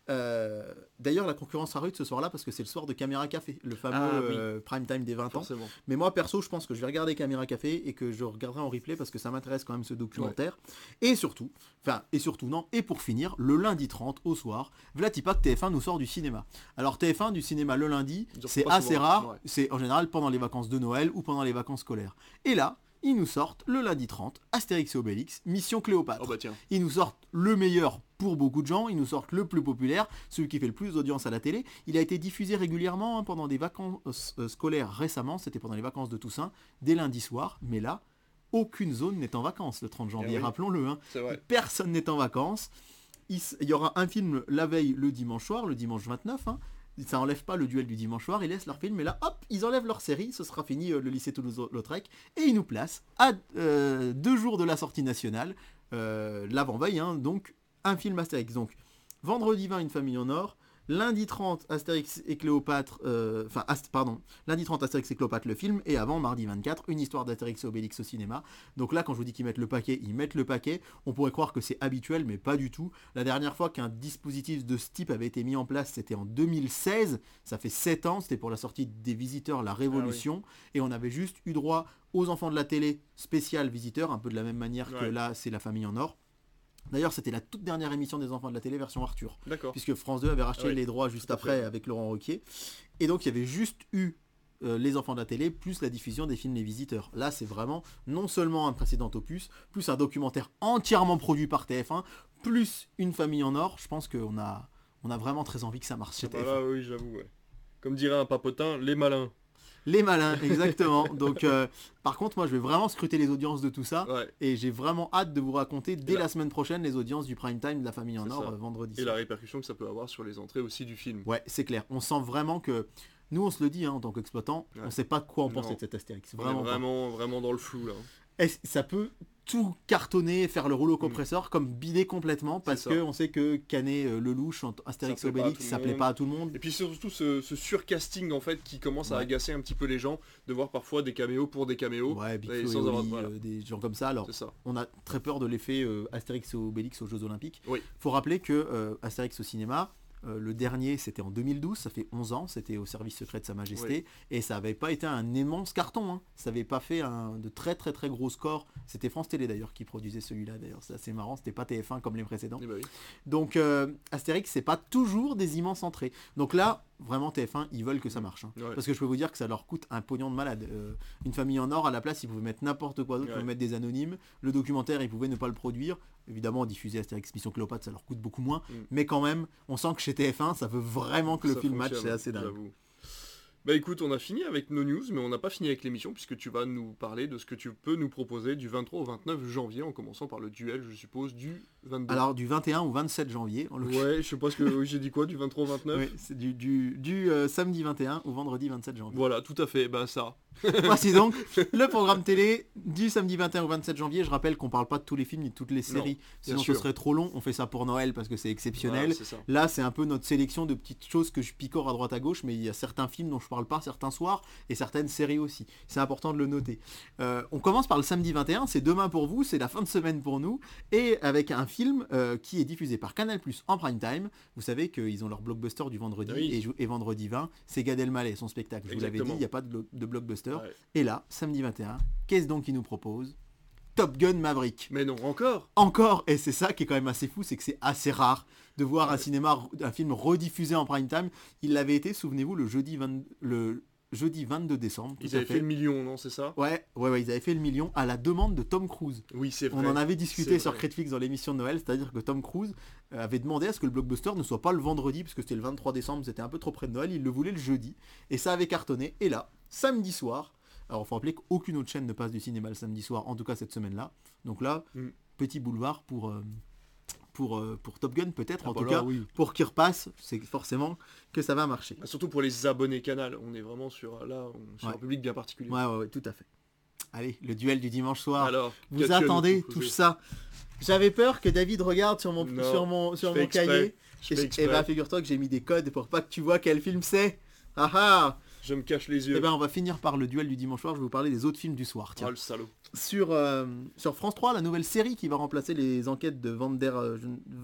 Euh, D'ailleurs, la concurrence sera rude ce soir-là parce que c'est le soir de Caméra Café, le fameux Ah, oui. euh, prime time des 20 ans. Mais moi, perso, je pense que je vais regarder Caméra Café et que je regarderai en replay parce que ça m'intéresse quand même ce documentaire. Et surtout, enfin, et surtout, non, et pour finir, le lundi 30 au soir, Vlatipak TF1 nous sort du cinéma. Alors TF1 du cinéma le lundi, c'est assez souvent, rare, ouais. c'est en général pendant les vacances de Noël ou pendant les vacances scolaires. Et là, ils nous sortent le lundi 30, Astérix et Obélix, Mission Cléopâtre. Oh bah tiens. Ils nous sortent le meilleur pour beaucoup de gens, ils nous sortent le plus populaire, celui qui fait le plus d'audience à la télé. Il a été diffusé régulièrement hein, pendant des vacances euh, scolaires récemment, c'était pendant les vacances de Toussaint, dès lundi soir, mais là, aucune zone n'est en vacances le 30 janvier, Eh oui. rappelons-le. hein. Personne n'est en vacances. Il, y aura un film la veille le dimanche soir, le dimanche 29. hein. Ça enlève pas le duel du dimanche soir, ils laissent leur film, et là, hop, ils enlèvent leur série, ce sera fini euh, le lycée Toulouse-Lautrec, et ils nous placent à euh, deux jours de la sortie nationale, euh, l'avant-veille, hein, donc un film Astérix. Donc, vendredi 20, Une famille en or, lundi 30, Astérix et Cléopâtre, euh, enfin, pardon, lundi 30, Astérix et Cléopâtre, le film, et avant, mardi 24, une histoire d'Astérix et Obélix au cinéma. Donc là, quand je vous dis qu'ils mettent le paquet, ils mettent le paquet. On pourrait croire que c'est habituel, mais pas du tout. La dernière fois qu'un dispositif de ce type avait été mis en place, c'était en 2016. Ça fait 7 ans, c'était pour la sortie des Visiteurs, La Révolution. Et on avait juste eu droit aux enfants de la télé spécial Visiteurs, un peu de la même manière que là, c'est La Famille en Or. D'ailleurs, c'était la toute dernière émission des enfants de la télé version Arthur D'accord. puisque France 2 avait racheté Ah oui, les droits juste après avec Laurent Ruquier. Et donc il y avait juste eu euh, les enfants de la télé plus la diffusion des films Les Visiteurs. Là c'est vraiment non seulement un précédent opus, plus un documentaire entièrement produit par TF1, plus une famille en or. Je pense qu'on a, on a vraiment très envie que ça marche chez Ah TF1. bah là, oui, j'avoue, ouais. Comme dirait un papotin, les malins. Les malins, exactement. Donc, euh, par contre, moi, je vais vraiment scruter les audiences de tout ça. Ouais. Et j'ai vraiment hâte de vous raconter dès la- la semaine prochaine les audiences du prime time de la famille en or vendredi. Et la répercussion que ça peut avoir sur les entrées aussi du film. Ouais, c'est clair. On sent vraiment que nous, on se le dit hein, en tant qu'exploitant, Ouais. on sait pas de quoi on pense Non. de cet Astérix. On est Vraiment. pas. vraiment, vraiment dans le flou là. Est-ce- ça peut tout cartonner, faire le rouleau compresseur, comme bider complètement, parce ça. que on sait que Canet euh, Lelouch, en Astérix Obélix, ça plaît pas à tout le monde. Et puis surtout ce, ce surcasting en fait qui commence à agacer un petit peu les gens de voir parfois des caméos pour des caméos. Ouais, et Flo et sans avoir voilà. euh, des gens comme ça. Alors, ça. on a très peur de l'effet euh, Astérix et Obélix aux Jeux Olympiques. Oui. faut rappeler que euh, Astérix au cinéma, euh, le dernier c'était en 2012, ça fait 11 ans, c'était au service secret de Sa Majesté, et ça avait pas été un immense carton, hein. ça avait pas fait un, de très très très gros scores, c'était France Télé d'ailleurs qui produisait celui-là d'ailleurs, c'est assez marrant, c'était pas TF1 comme les précédents. Eh ben oui. Donc euh, Astérix c'est pas toujours des immenses entrées, donc là vraiment TF1 ils veulent que ça marche, hein. Ouais. parce que je peux vous dire que ça leur coûte un pognon de malade. Euh, une famille en or à la place ils pouvaient mettre n'importe quoi d'autre, ils Ouais. pouvaient mettre des anonymes, le documentaire ils pouvaient ne pas le produire, évidemment diffuser Astérix Mission Cléopâtre ça leur coûte beaucoup moins, Mm. mais quand même on sent que chez TF1 ça veut vraiment que le film match, c'est assez dingue. Bah écoute, on a fini avec nos news, mais on n'a pas fini avec l'émission puisque tu vas nous parler de ce que tu peux nous proposer du 23 au 29 janvier, en commençant par le duel, je suppose, du 22. Alors du 21 au 27 janvier, en l'occurrence. ouais, je sais pas ce que j'ai dit quoi, du 23 au 29 Oui, c'est du, du, du, euh, samedi 21 au vendredi 27 janvier. Voilà, tout à fait, bah ça. Voici donc le programme télé du samedi 21 au 27 janvier. Je rappelle qu'on parle pas de tous les films ni de toutes les séries, sinon ce sûr. serait trop long. On fait ça pour Noël parce que c'est exceptionnel. Voilà, c'est ça. Là, c'est un peu notre sélection de petites choses que je picore à droite à gauche, mais il y a certains films dont je parle pas certains soirs et certaines séries aussi. C'est important de le noter. Euh, on commence par le samedi 21, c'est demain pour vous, c'est la fin de semaine pour nous, et avec un film euh, qui est diffusé par Canal Plus en prime time. Vous savez qu'ils ont leur blockbuster du vendredi Oui. et, vendredi 20, c'est Gad Elmaleh, son spectacle. Je vous l'avais dit, il n'y a pas de, de blockbuster. Ouais. Et là, samedi 21, qu'est-ce donc qu'il nous propose? Top Gun Maverick Mais non, encore encore, et c'est ça qui est quand même assez fou, c'est que c'est assez rare de voir un cinéma, un film rediffusé en prime time. Il l'avait été, souvenez-vous, le jeudi, 20 le jeudi 22 décembre. Ils avaient fait. le million, non, c'est ça? Ouais, ouais, ouais, ils avaient fait le million à la demande de Tom Cruise. Oui, c'est On vrai. en avait discuté sur. Critflix dans l'émission de Noël, c'est-à-dire que Tom Cruise euh, avait demandé à ce que le blockbuster ne soit pas le vendredi, parce que c'était le 23 décembre, c'était un peu trop près de Noël, il le voulait le jeudi, et ça avait cartonné. Et là, samedi soir, alors il faut rappeler qu'aucune autre chaîne ne passe du cinéma le samedi soir, en tout cas cette semaine-là. Donc là, Mm. petit boulevard pour, euh, pour, euh, pour Top Gun peut-être, Ah en bah tout là, cas, oui. pour qu'il repasse, c'est forcément que ça va marcher. Bah, Surtout pour les abonnés canal, on est vraiment sur là, on- sur Ouais. un public bien particulier. Ouais, ouais, ouais, tout à fait. Allez, le duel du dimanche soir. Alors, Vous attendez tout ça. J'avais peur que David regarde sur mon, Non, sur mon, sur mon cahier. Et, et exprès. bah figure-toi que j'ai mis des codes pour pas que tu vois quel film c'est. Ah ah Je me cache les yeux. Et ben on va finir par le duel du dimanche soir, je vais vous parler des autres films du soir. Tiens. Oh le salaud. Sur, euh, sur France 3, la nouvelle série qui va remplacer les enquêtes de Van der euh,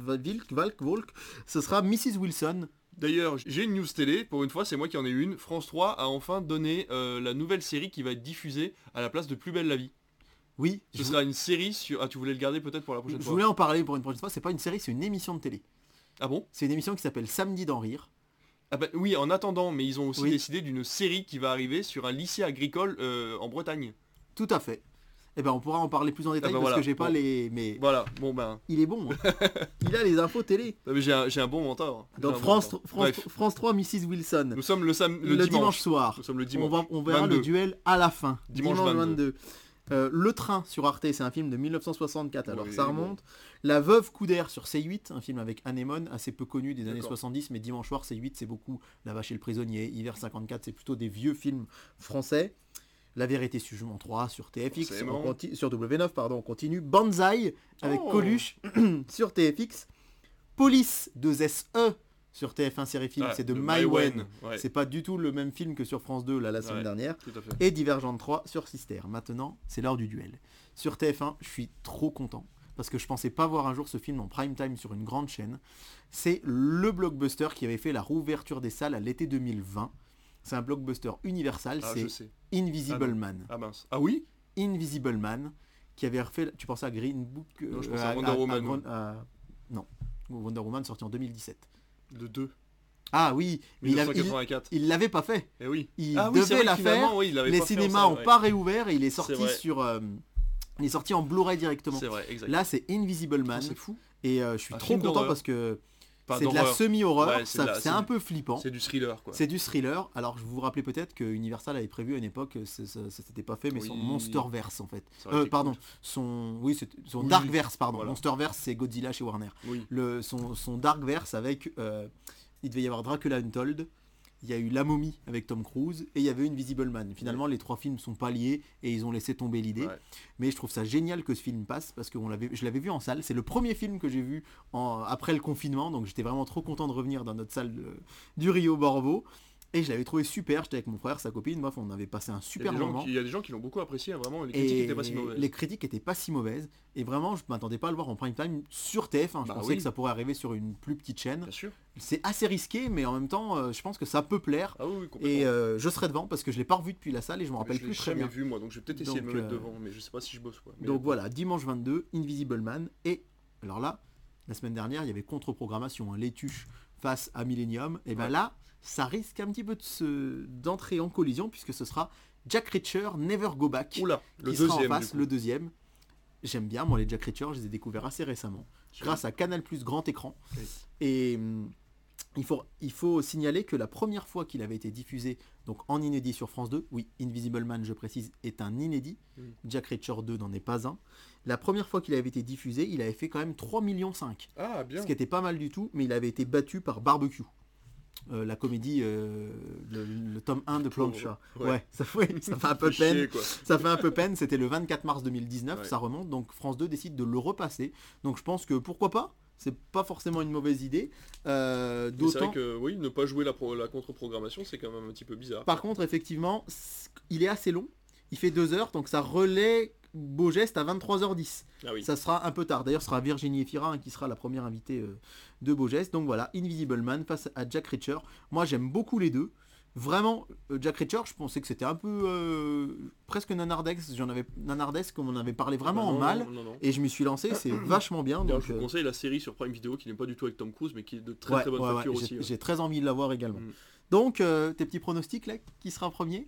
Wilk, Valk, Volk, ce sera Mrs. Wilson. D'ailleurs, j'ai une news télé, pour une fois c'est moi qui en ai une. France 3 a enfin donné euh, la nouvelle série qui va être diffusée à la place de Plus belle la vie. Oui, Ce je, sera une série sur... Ah tu voulais le garder peut-être pour la prochaine je fois voulais en parler pour une prochaine fois, c'est pas une série, c'est une émission de télé. Ah bon? C'est une émission qui s'appelle Samedi d'en rire. Ah bah oui, en attendant, mais ils ont aussi Oui. décidé d'une série qui va arriver sur un lycée agricole euh, en Bretagne. Tout à fait. Et ben on pourra en parler plus en détail bah parce voilà, que j'ai pas bon. les... Mais Voilà, bon ben... il est bon. hein. il a les infos télé. non, mais J'ai un, j'ai un bon mentor. J'ai Donc bon France, mentor. France, Bref, France 3, Mrs. Wilson. nous sommes le, sam... Le, le, dimanche. soir. Nous sommes le On, dimanche. va, on verra 22. le duel à la fin. Dimanche 22. Euh, le train sur Arte, c'est un film de 1964, alors Oui, ça bon. remonte. La veuve coup d'air sur C8, un film avec Anémone, assez peu connu des années D'accord. 70, mais dimanche soir C8 c'est beaucoup. La vache et le prisonnier, Hiver 54, c'est plutôt des vieux films français. La vérité sur Jugement 3 sur TFX, on sur W9, pardon, on continue. Banzai avec Oh. Coluche sur TFX. Police 2SE sur TF1 série film, Ah, c'est de de Maïwen. Maïwen, ouais. C'est pas du tout le même film que sur France 2 là, la semaine Ouais. dernière. Et Divergente 3 sur Sister. Maintenant, c'est l'heure du duel. Sur TF1, je suis trop content. Parce que je pensais pas voir un jour ce film en prime time sur une grande chaîne. C'est le blockbuster qui avait fait la rouverture des salles à l'été 2020. C'est un blockbuster universal, Ah, c'est. Invisible Ah. Man. Ah mince. Ah oui? Invisible Man, qui avait refait. Tu pensais à Green Book euh, Non, je pensais à Wonder Woman, à- Non, Wonder Woman sorti en 2017. Le 2. Ah oui, mais il avait- il- 1984. il l'avait pas fait. Eh oui. Il ah oui, devait la faire. oui, il l'avait Les pas cinémas salle, ont ouais. pas réouvert et il est sorti sur. euh, il est sorti en Blu-ray directement. C'est vrai, exact. Là, c'est Invisible Man. c'est fou. Et euh, je suis Un trop content parce que. C'est de la semi-horreur, Ouais, c'est un peu flippant. C'est du thriller quoi. C'est du thriller. Alors, je vous vous rappelez peut-être que Universal avait prévu à une époque, euh, ça, ça, ça s'était pas fait, mais son. Monsterverse en fait. Euh, pardon, cool. son, oui, son Oui, Darkverse, pardon. voilà. Monsterverse, c'est Godzilla chez Warner. Oui. Le, son, son Darkverse avec, euh, il devait y avoir Dracula Untold. Il y a eu La Momie avec Tom Cruise et il y avait Invisible Man. Finalement, les trois films sont pas liés et ils ont laissé tomber l'idée. Ouais. Mais je trouve ça génial que ce film passe parce que on je l'avais vu en salle. C'est le premier film que j'ai vu en- après le confinement, donc j'étais vraiment trop content de revenir dans notre salle de- du Rio Borvo. Et je l'avais trouvé super. J'étais avec mon frère, sa copine. Bref, on avait passé un super moment. il y a des gens qui l'ont beaucoup apprécié, hein, vraiment. Les critiques Et étaient pas si mauvaises. les critiques étaient pas si mauvaises. Et vraiment, je m'attendais pas à le voir en prime time sur TF1. Je Bah pensais oui. que ça pourrait arriver sur une plus petite chaîne. Bien sûr. C'est assez risqué, mais en même temps, euh, je pense que ça peut plaire. Ah oui, oui, complètement. Et euh, je serai devant parce que je l'ai pas revu depuis la salle et je me Mais rappelle je l'ai plus très jamais bien. vu moi, donc je vais peut-être essayer de me mettre euh, devant, mais je sais pas si je bosse quoi. Mais- Donc voilà, dimanche 22, Invisible Man. Et alors là, la semaine dernière, il y avait contre-programmation, hein, les tuches face à Millennium. Et ben Ouais. là, ça risque un petit peu de se- d'entrer en collision puisque ce sera Jack Reacher Never Go Back Oula, le qui sera deuxième. en face, le deuxième. J'aime bien, moi les Jack Reacher, je les ai découverts assez récemment grâce à Canal Plus Grand Écran. Oui. Et hum, il faut, il faut signaler que la première fois qu'il avait été diffusé donc en inédit sur France 2, oui, Invisible Man, je précise, est un inédit. Jack Reacher 2 n'en est pas un. La première fois qu'il avait été diffusé, il avait fait quand même 3 millions 5, Ah bien. ce qui était pas mal du tout, mais il avait été battu par Barbecue. Euh, la comédie, euh, le, le tome 1 de Plancha. Ouais. Ouais, ça, fait, ça fait un peu peine. chier. Ça fait un peu peine, c'était le 24 mars 2019, Ouais. ça remonte, donc France 2 décide de le repasser. Donc je pense que pourquoi pas? C'est pas forcément une mauvaise idée. Euh, C'est D'autant. vrai que oui, ne pas jouer la, pro- la contre-programmation, c'est quand même un petit peu bizarre. Par contre, effectivement, il est assez long. Il fait 2 heures, donc ça relaie Beau Geste à 23h10. Ah oui. Ça sera un peu tard. D'ailleurs, ce sera Virginie Efira hein, qui sera la première invitée euh, de Beau Geste. Donc voilà, Invisible Man face à Jack Reacher. Moi, j'aime beaucoup les deux. Vraiment, euh, Jack Reacher, je pensais que c'était un peu euh, presque nanardex. J'en avais nanardesque, comme on avait parlé vraiment Ah en mal. Non, non, non. Et je m'y suis lancé, c'est vachement bien. Donc, je vous euh, conseille la série sur Prime Video qui n'est pas du tout avec Tom Cruise, mais qui est de très ouais, très bonne ouais, facture aussi. J'ai très envie de la voir également. Mm. Donc, euh, tes petits pronostics là, qui sera premier?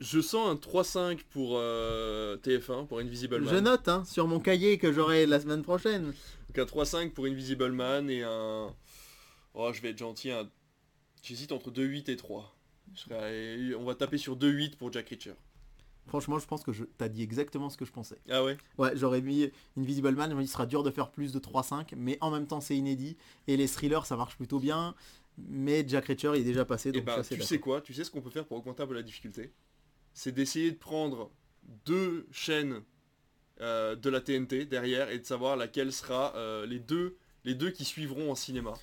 Je sens un 3-5 pour euh, TF1, pour Invisible Je Man. note hein, sur mon cahier que j'aurai la semaine prochaine. Donc un 3-5 pour Invisible Man et un... Oh, je vais être gentil, un... j'hésite entre 2-8 et 3. Je serais- On va taper sur 2-8 pour Jack Reacher. Franchement, je pense que je... t'as dit exactement ce que je pensais. Ah ouais? Ouais, j'aurais mis Invisible Man, il sera dur de faire plus de 3-5, mais en même temps c'est inédit, et les thrillers ça marche plutôt bien, mais Jack Reacher il est déjà passé, Et donc ben, ça, c'est tu sais quoi? Tu sais ce qu'on peut faire pour augmenter un peu la difficulté? C'est d'essayer de prendre deux chaînes euh, de la TNT derrière et de savoir laquelle sera euh, les deux les deux qui suivront en cinéma.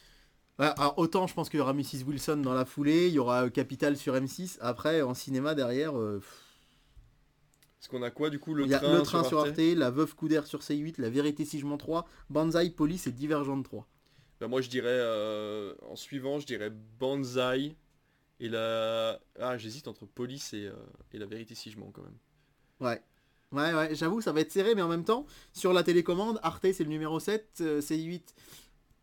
Ouais, alors autant je pense qu'il y aura Mrs. Wilson dans la foulée, il y aura euh, Capital sur M6, après en cinéma derrière, Parce qu'on a quoi du coup le il y a train, Le Train sur Arte Arte, La Veuve Coudert sur C8, La Vérité si je mens 3, Banzai, Police et Divergente 3. Ben, moi je dirais euh, en suivant je dirais Banzai et la ah j'hésite entre Police et, euh, et la vérité si je mens quand même. Ouais. Ouais, ouais, j'avoue, ça va être serré, mais en même temps, sur la télécommande, Arte c'est le numéro 7, euh, C8.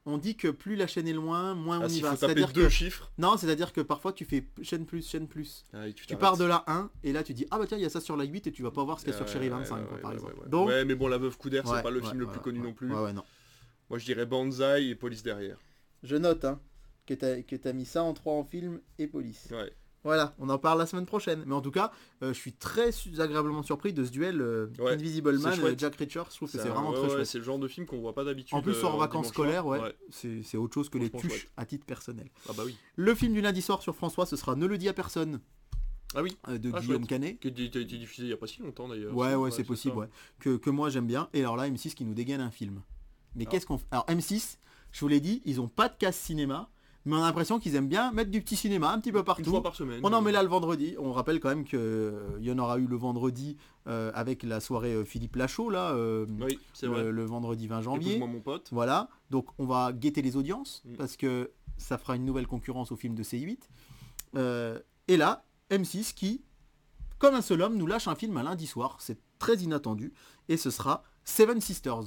On dit que plus la chaîne est loin, moins on Ah y s'il va. C'est-à-dire deux que... chiffre. Non, c'est-à-dire que parfois tu fais chaîne plus, chaîne plus. Ah, Tu pars de la 1 et là tu dis ah bah tiens il y a ça sur la 8 et tu vas pas voir ce qu'il y a sur Chérie ouais, 25 ouais, quoi, ouais, par ouais, exemple. ouais. Donc ouais mais bon la veuve ouais, c'est pas le ouais, film le ouais, plus connu ouais, non plus. Ouais, ouais, non. Moi je dirais Banzai et Police derrière. Je note hein, que t'as que t'as mis ça en 3 en film et police. Ouais. Voilà, on en parle la semaine prochaine. Mais en tout cas, euh, je suis très agréablement surpris de ce duel euh, Ouais, Invisible Man et Jack Reacher. Je trouve que c'est vraiment ouais, très chouette. C'est le genre de film qu'on voit pas d'habitude. En plus, euh, un vacances scolaires, ouais, c'est c'est autre chose que les tuches chouette. à titre personnel. Ah bah oui. Le film du lundi soir sur François, ce sera Ne le dis à personne Ah oui. euh, de Ah, Guillaume. Canet. Qui a été diffusé il y a pas si longtemps d'ailleurs. Ouais, ouais, c'est possible, ouais. Que, que moi j'aime bien. Et alors là, M6 qui nous dégaine un film. Mais Ah. qu'est-ce qu'on fait Alors M6, je vous l'ai dit, ils ont pas de casse cinéma, mais on a l'impression qu'ils aiment bien mettre du petit cinéma un petit peu Une partout. fois par semaine. On en met là le vendredi. On rappelle quand même qu'il y en aura eu le vendredi euh, avec la soirée euh, Philippe Lachaud, là, euh, Oui, c'est le, vrai. le vendredi 20 janvier. Mon pote. Voilà, donc on va guetter les audiences Mm. parce que ça fera une nouvelle concurrence au film de C8. Euh, et là, M6 qui, comme un seul homme, nous lâche un film un lundi soir. C'est très inattendu. Et ce sera Seven Sisters.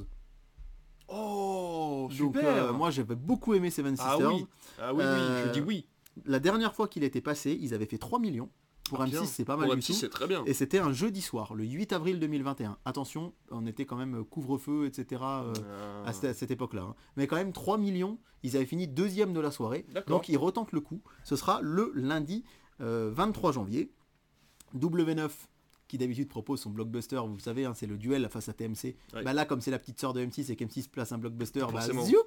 Oh, Donc super. euh, moi j'avais beaucoup aimé Seven ah Sisters. oui. Ah oui, oui, Euh, je dis oui. La dernière fois qu'il était passé, ils avaient fait 3 millions. Pour Ah, M6 bien. c'est pas mal Pour du M6 tout. c'est très bien. Et c'était un jeudi soir, le 8 avril 2021. Attention, on était quand même couvre-feu, etc. euh, Ah. à cette, à cette époque-là. hein. Mais quand même 3 millions, ils avaient fini deuxième de la soirée. D'accord. Donc ils retentent le coup. Ce sera le lundi euh, 23 janvier. W9 qui d'habitude propose son blockbuster, vous savez, hein, c'est le duel face à TMC. Ouais. Bah là, comme c'est la petite sœur de M6 et qu'M6 place un blockbuster, bah, zioup,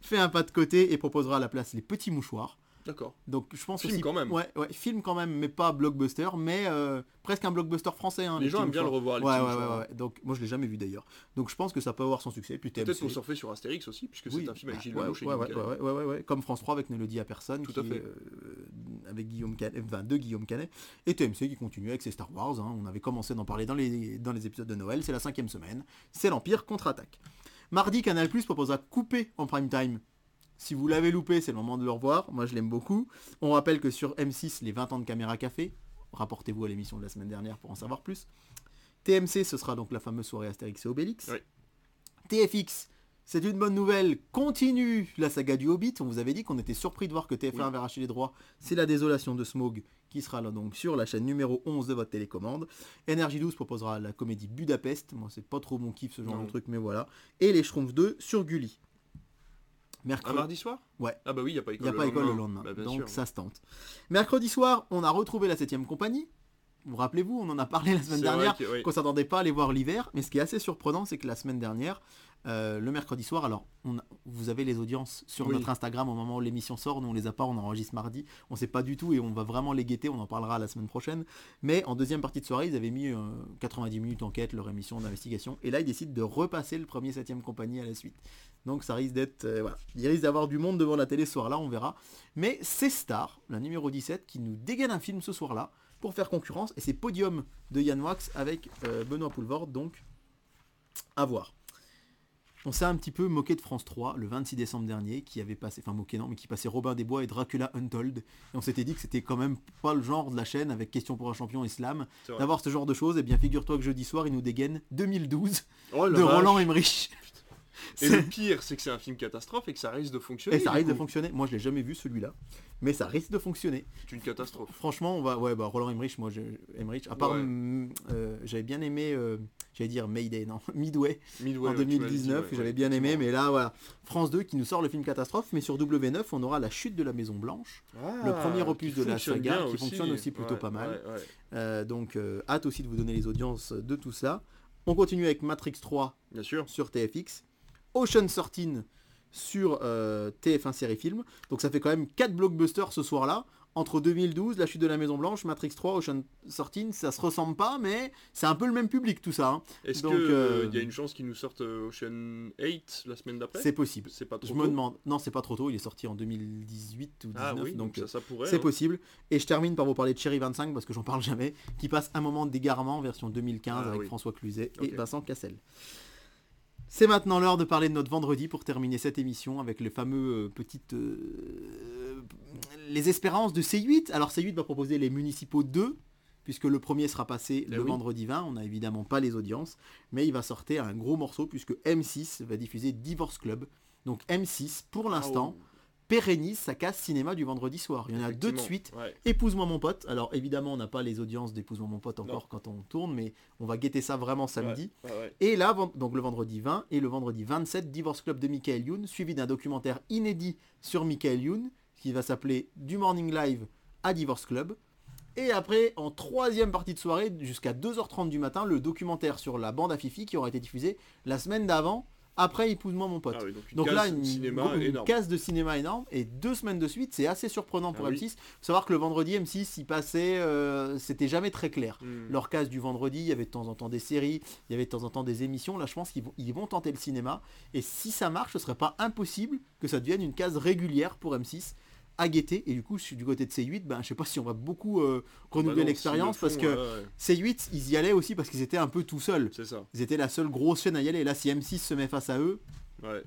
fait un pas de côté et proposera à la place les petits mouchoirs. D'accord. Donc je pense Film aussi, quand même. Ouais, ouais, film quand même, mais pas blockbuster, mais euh, presque un blockbuster français. hein, Les gens aiment bien le revoir. les Ouais, ouais, ouais, ouais. Donc moi je l'ai jamais vu d'ailleurs. Donc je pense que ça peut avoir son succès. Peut-être qu'on surfer sur Astérix aussi, puisque Oui, c'est un film avec Gilles ouais, Lelouch ouais, ouais, ouais, ouais, ouais, ouais. Comme France 3 avec Ne le dit à personne, Tout qui à fait. euh, avec Guillaume Canet, enfin de Guillaume Canet, et TMC qui continue avec ses Star Wars. hein. On avait commencé d'en parler dans les, dans les épisodes de Noël, c'est la cinquième semaine, c'est l'Empire contre-attaque. Mardi, Canal Plus proposera couper en prime time. Si vous l'avez loupé, c'est le moment de le revoir. Moi, je l'aime beaucoup. On rappelle que sur M6, les 20 ans de caméra café. Rapportez-vous à l'émission de la semaine dernière pour en savoir plus. TMC, ce sera donc la fameuse soirée Astérix et Obélix. Oui. TFX, c'est une bonne nouvelle, continue la saga du Hobbit. On vous avait dit qu'on était surpris de voir que TF1 Oui. avait racheté les droits. C'est la désolation de Smog qui sera là donc sur la chaîne numéro 11 de votre télécommande. Energy 12 proposera la comédie Budapest. Moi, c'est pas trop mon kiff ce genre Non. de truc, mais voilà. Et les Schtroumpfs 2 sur Gulli. Un Mercredi. mardi soir? Ouais. Ah bah oui, il n'y a pas école n'y a pas école le lendemain. Bah, donc sûr. ça se tente. Mercredi soir, on a retrouvé la 7ème compagnie. Vous rappelez-vous, on en a parlé la semaine dernière oui. qu'on s'attendait pas à les voir l'hiver. Mais ce qui est assez surprenant, c'est que la semaine dernière, euh, le mercredi soir, alors on a- vous avez les audiences sur Oui. notre Instagram au moment où l'émission sort. Nous on les a pas, on enregistre mardi. On sait pas du tout et on va vraiment les guetter. On en parlera la semaine prochaine. Mais en deuxième partie de soirée, ils avaient mis euh, 90 minutes enquête, leur émission d'investigation. Et là, ils décident de repasser le premier 7ème compagnie à la suite. Donc ça risque d'être... euh, voilà. Il risque d'avoir du monde devant la télé ce soir-là, on verra. Mais c'est Star, la numéro 17, qui nous dégaine un film ce soir-là pour faire concurrence. Et c'est Podium de Yann Wax avec euh, Benoît Poulvord, donc à voir. On s'est un petit peu moqué de France 3 le 26 décembre dernier, qui avait passé, enfin moqué non, mais qui passait Robin des Bois et Dracula Untold. Et on s'était dit que c'était quand même pas le genre de la chaîne avec Question pour un champion islam d'avoir ce genre de choses. Et bien figure-toi que jeudi soir, il nous dégaine 2012 Oh, la de. Roland Emmerich. Et le pire, c'est que c'est un film catastrophe et que ça risque de fonctionner. Et ça risque de fonctionner. Moi, je l'ai jamais vu celui-là, mais ça risque de fonctionner. C'est une catastrophe. Franchement, on va, ouais, bah Roland Emmerich, moi, je, Emmerich, à part, Ouais. hum, euh, j'avais bien aimé, euh, j'allais dire Mayday, non, Midway Midway, en ouais, tu m'as dit, 2019, ouais, j'avais bien aimé, mais là, voilà, France 2 qui nous sort le film catastrophe, mais sur W9, on aura la chute de la Maison Blanche, le Ah, premier opus de la saga, qui fonctionne aussi plutôt pas mal. Euh, donc hâte aussi de vous donner les audiences de tout ça. On continue avec Matrix 3 Bien sûr. sur TFX, Ocean 13 sur euh, TF1 série film. Donc ça fait quand même 4 blockbusters ce soir-là. Entre 2012, La chute de la Maison Blanche, Matrix 3, Ocean 13, ça se ressemble pas, mais c'est un peu le même public tout ça. hein. Est-ce qu'il euh, y a une chance qu'ils nous sortent euh, Ocean 8 la semaine d'après? C'est possible. C'est pas trop Je me demande. Non, c'est pas trop tôt, il est sorti en 2018 ou 2019, Ah oui, donc, donc ça, ça pourrait. c'est hein. possible. Et je termine par vous parler de Cherry 25 parce que j'en parle jamais, qui passe un moment d'égarement version 2015 Ah avec oui. François Cluzet et. Vincent Cassel. C'est maintenant l'heure de parler de notre vendredi pour terminer cette émission avec les fameux euh, petites euh, les espérances de C8. Alors C8 va proposer les municipaux 2 puisque le premier sera passé Eh le oui. vendredi 20, on n'a évidemment pas les audiences, mais il va sortir un gros morceau puisque M6 va diffuser Divorce Club. Donc M6 pour l'instant Ah, pérennise sa case cinéma du vendredi soir. Il y en a deux de suite. ouais. Épouse-moi mon pote. Alors évidemment, on n'a pas les audiences d'Épouse-moi mon pote encore Non. quand on tourne, mais on va guetter ça vraiment samedi. Ouais, ouais. Et là, donc le vendredi 20 et le vendredi 27, Divorce Club de Michael Youn, suivi d'un documentaire inédit sur Michael Youn, qui va s'appeler Du Morning Live à Divorce Club. Et après, en troisième partie de soirée, jusqu'à 2h30 du matin, le documentaire sur la bande à Fifi qui aura été diffusé la semaine d'avant, après Épouse-moi mon pote. Ah oui, donc là, une, cinéma case de cinéma énorme et deux semaines de suite, c'est assez surprenant pour Ah oui. M6. Faut savoir que le vendredi, M6, il passait, euh, c'était jamais très clair. Hmm. Leur case du vendredi, il y avait de temps en temps des séries, il y avait de temps en temps des émissions. Là, je pense qu'ils vont, ils vont tenter le cinéma. Et si ça marche, ce serait pas impossible que ça devienne une case régulière pour M6 à guetter. Et du coup, je suis du côté de C8, ben, je sais pas si on va beaucoup euh, renouveler Bah l'expérience parce que ouais, ouais, C8, ils y allaient aussi parce qu'ils étaient un peu tout seuls. C'est ça. Ils étaient la seule grosse chaîne à y aller. Et là, si M6 se met face à eux, Ouais.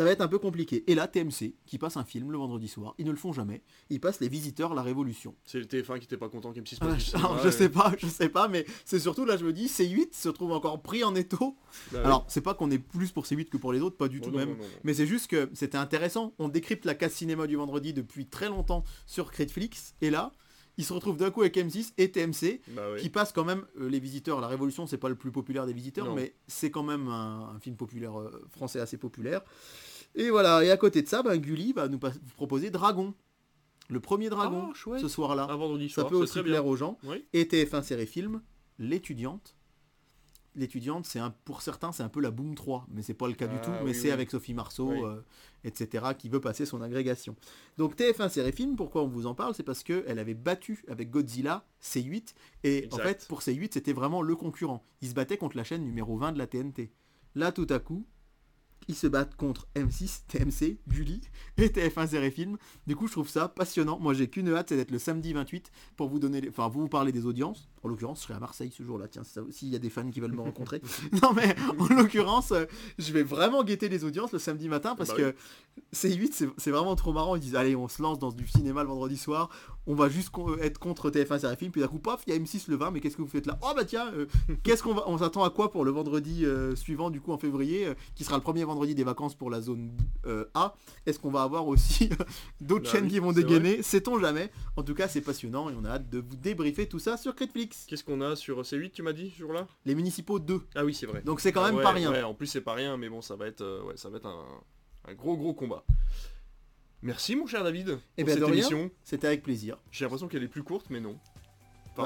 Ça va être un peu compliqué. Et là, TMC, qui passe un film le vendredi soir, ils ne le font jamais. Ils passent Les Visiteurs, la Révolution. C'est le TF1 qui était pas content qu'M6 Ah, je, sais pas, je sais pas, mais c'est surtout là, je me dis, C8 se trouve encore pris en étau. Bah oui. Alors, c'est pas qu'on est plus pour C8 que pour les autres, pas du Oh tout non, même. non, non, non. Mais c'est juste que c'était intéressant. On décrypte la case cinéma du vendredi depuis très longtemps sur Critflix. Et là, il se retrouve d'un coup avec M6 et TMC, Bah qui passe quand même euh, les visiteurs. La Révolution, c'est pas le plus populaire des visiteurs, Non. mais c'est quand même un, un film populaire euh, français assez populaire. Et voilà, et à côté de ça, ben, Gulli va nous proposer Dragon. Le premier Dragon, Ah, ce soir-là. Un vendredi Ça soir, peut aussi plaire bien. aux gens. Oui. Et TF1 série film, L'étudiante. L'étudiante, c'est un, pour certains, c'est un peu la Boom 3, mais c'est pas le cas du Ah, tout. Mais oui, c'est oui. avec Sophie Marceau, Oui. euh, etc., qui veut passer son agrégation. Donc TF1 série film, pourquoi on vous en parle? C'est parce qu'elle avait battu avec Godzilla C8. Et en fait, pour C8, c'était vraiment le concurrent. Ils se battaient contre la chaîne numéro 20 de la TNT. Là, tout à coup, ils se battent contre M6, TMC, Gulli et TF1 série film. Du coup, je trouve ça passionnant. Moi, j'ai qu'une hâte, c'est d'être le samedi 28 pour vous donner, les- enfin, vous vous parler des audiences. En l'occurrence, je serai à Marseille ce jour-là. Tiens, ça aussi, il y a des fans qui veulent me rencontrer. non, mais en l'occurrence, euh, je vais vraiment guetter les audiences le samedi matin parce Bah que C8, c'est- c'est vraiment trop marrant. Ils disent, allez, on se lance dans du cinéma le vendredi soir. On va juste con- être contre TF1 série film. Puis d'un coup, paf, il y a M6 le 20. Mais qu'est-ce que vous faites là? Oh bah tiens, euh, qu'est-ce qu'on va, on s'attend à quoi pour le vendredi euh, suivant, du coup en février, euh, qui sera le premier vendredi des vacances pour la zone euh, A? Est-ce qu'on va avoir aussi d'autres Bah chaînes oui, qui vont dégainer? Sait-on jamais? En tout cas, c'est passionnant et on a hâte de vous débriefer tout ça sur Critflix. Qu'est-ce qu'on a sur C8, tu m'as dit, ce jour-là? Les municipaux 2. Ah oui, c'est vrai. Donc c'est quand Ah même ouais, pas rien. ouais, en plus, c'est pas rien, mais bon, ça va être, euh, ouais, ça va être un, un gros gros combat. Merci, mon cher David, Eh pour ben, cette émission. C'était avec plaisir. J'ai l'impression qu'elle est plus courte, mais non. Ah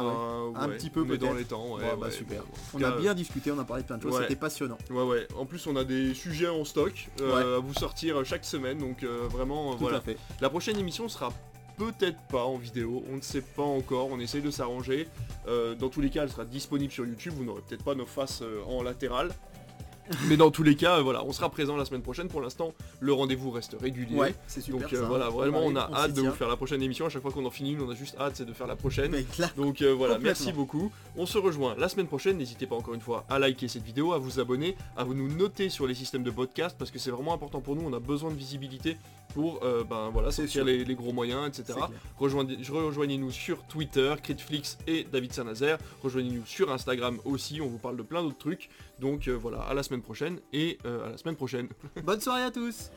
Un ouais, petit peu est dans les temps. Ouais, bah, super. On a bien discuté, on a parlé de plein de choses, c'était passionnant. Ouais, ouais. En plus, on a des sujets en stock euh, à vous sortir chaque semaine, donc euh, vraiment, euh, Tout voilà. à fait. La prochaine émission sera peut-être pas en vidéo, on ne sait pas encore, on essaye de s'arranger. Euh, dans tous les cas, elle sera disponible sur YouTube, vous n'aurez peut-être pas nos faces euh, en latéral. Mais dans tous les cas, voilà, on sera présent la semaine prochaine. Pour l'instant, le rendez-vous reste régulier. Ouais, c'est super. Donc euh, ça. voilà, vraiment, on a hâte de vous faire la prochaine émission. À chaque fois qu'on en finit une, on a juste hâte, c'est de faire la prochaine. Là, Donc euh, voilà, merci beaucoup. On se rejoint la semaine prochaine. N'hésitez pas encore une fois à liker cette vidéo, à vous abonner, à vous nous noter sur les systèmes de podcast parce que c'est vraiment important pour nous. On a besoin de visibilité pour euh, ben voilà sortir les, les gros moyens, etc. Rejoignez-nous sur Twitter, Critflix et David Saint-Nazaire. Rejoignez-nous sur Instagram aussi. On vous parle de plein d'autres trucs. Donc euh, voilà, à la semaine prochaine et euh, à la semaine prochaine. Bonne soirée à tous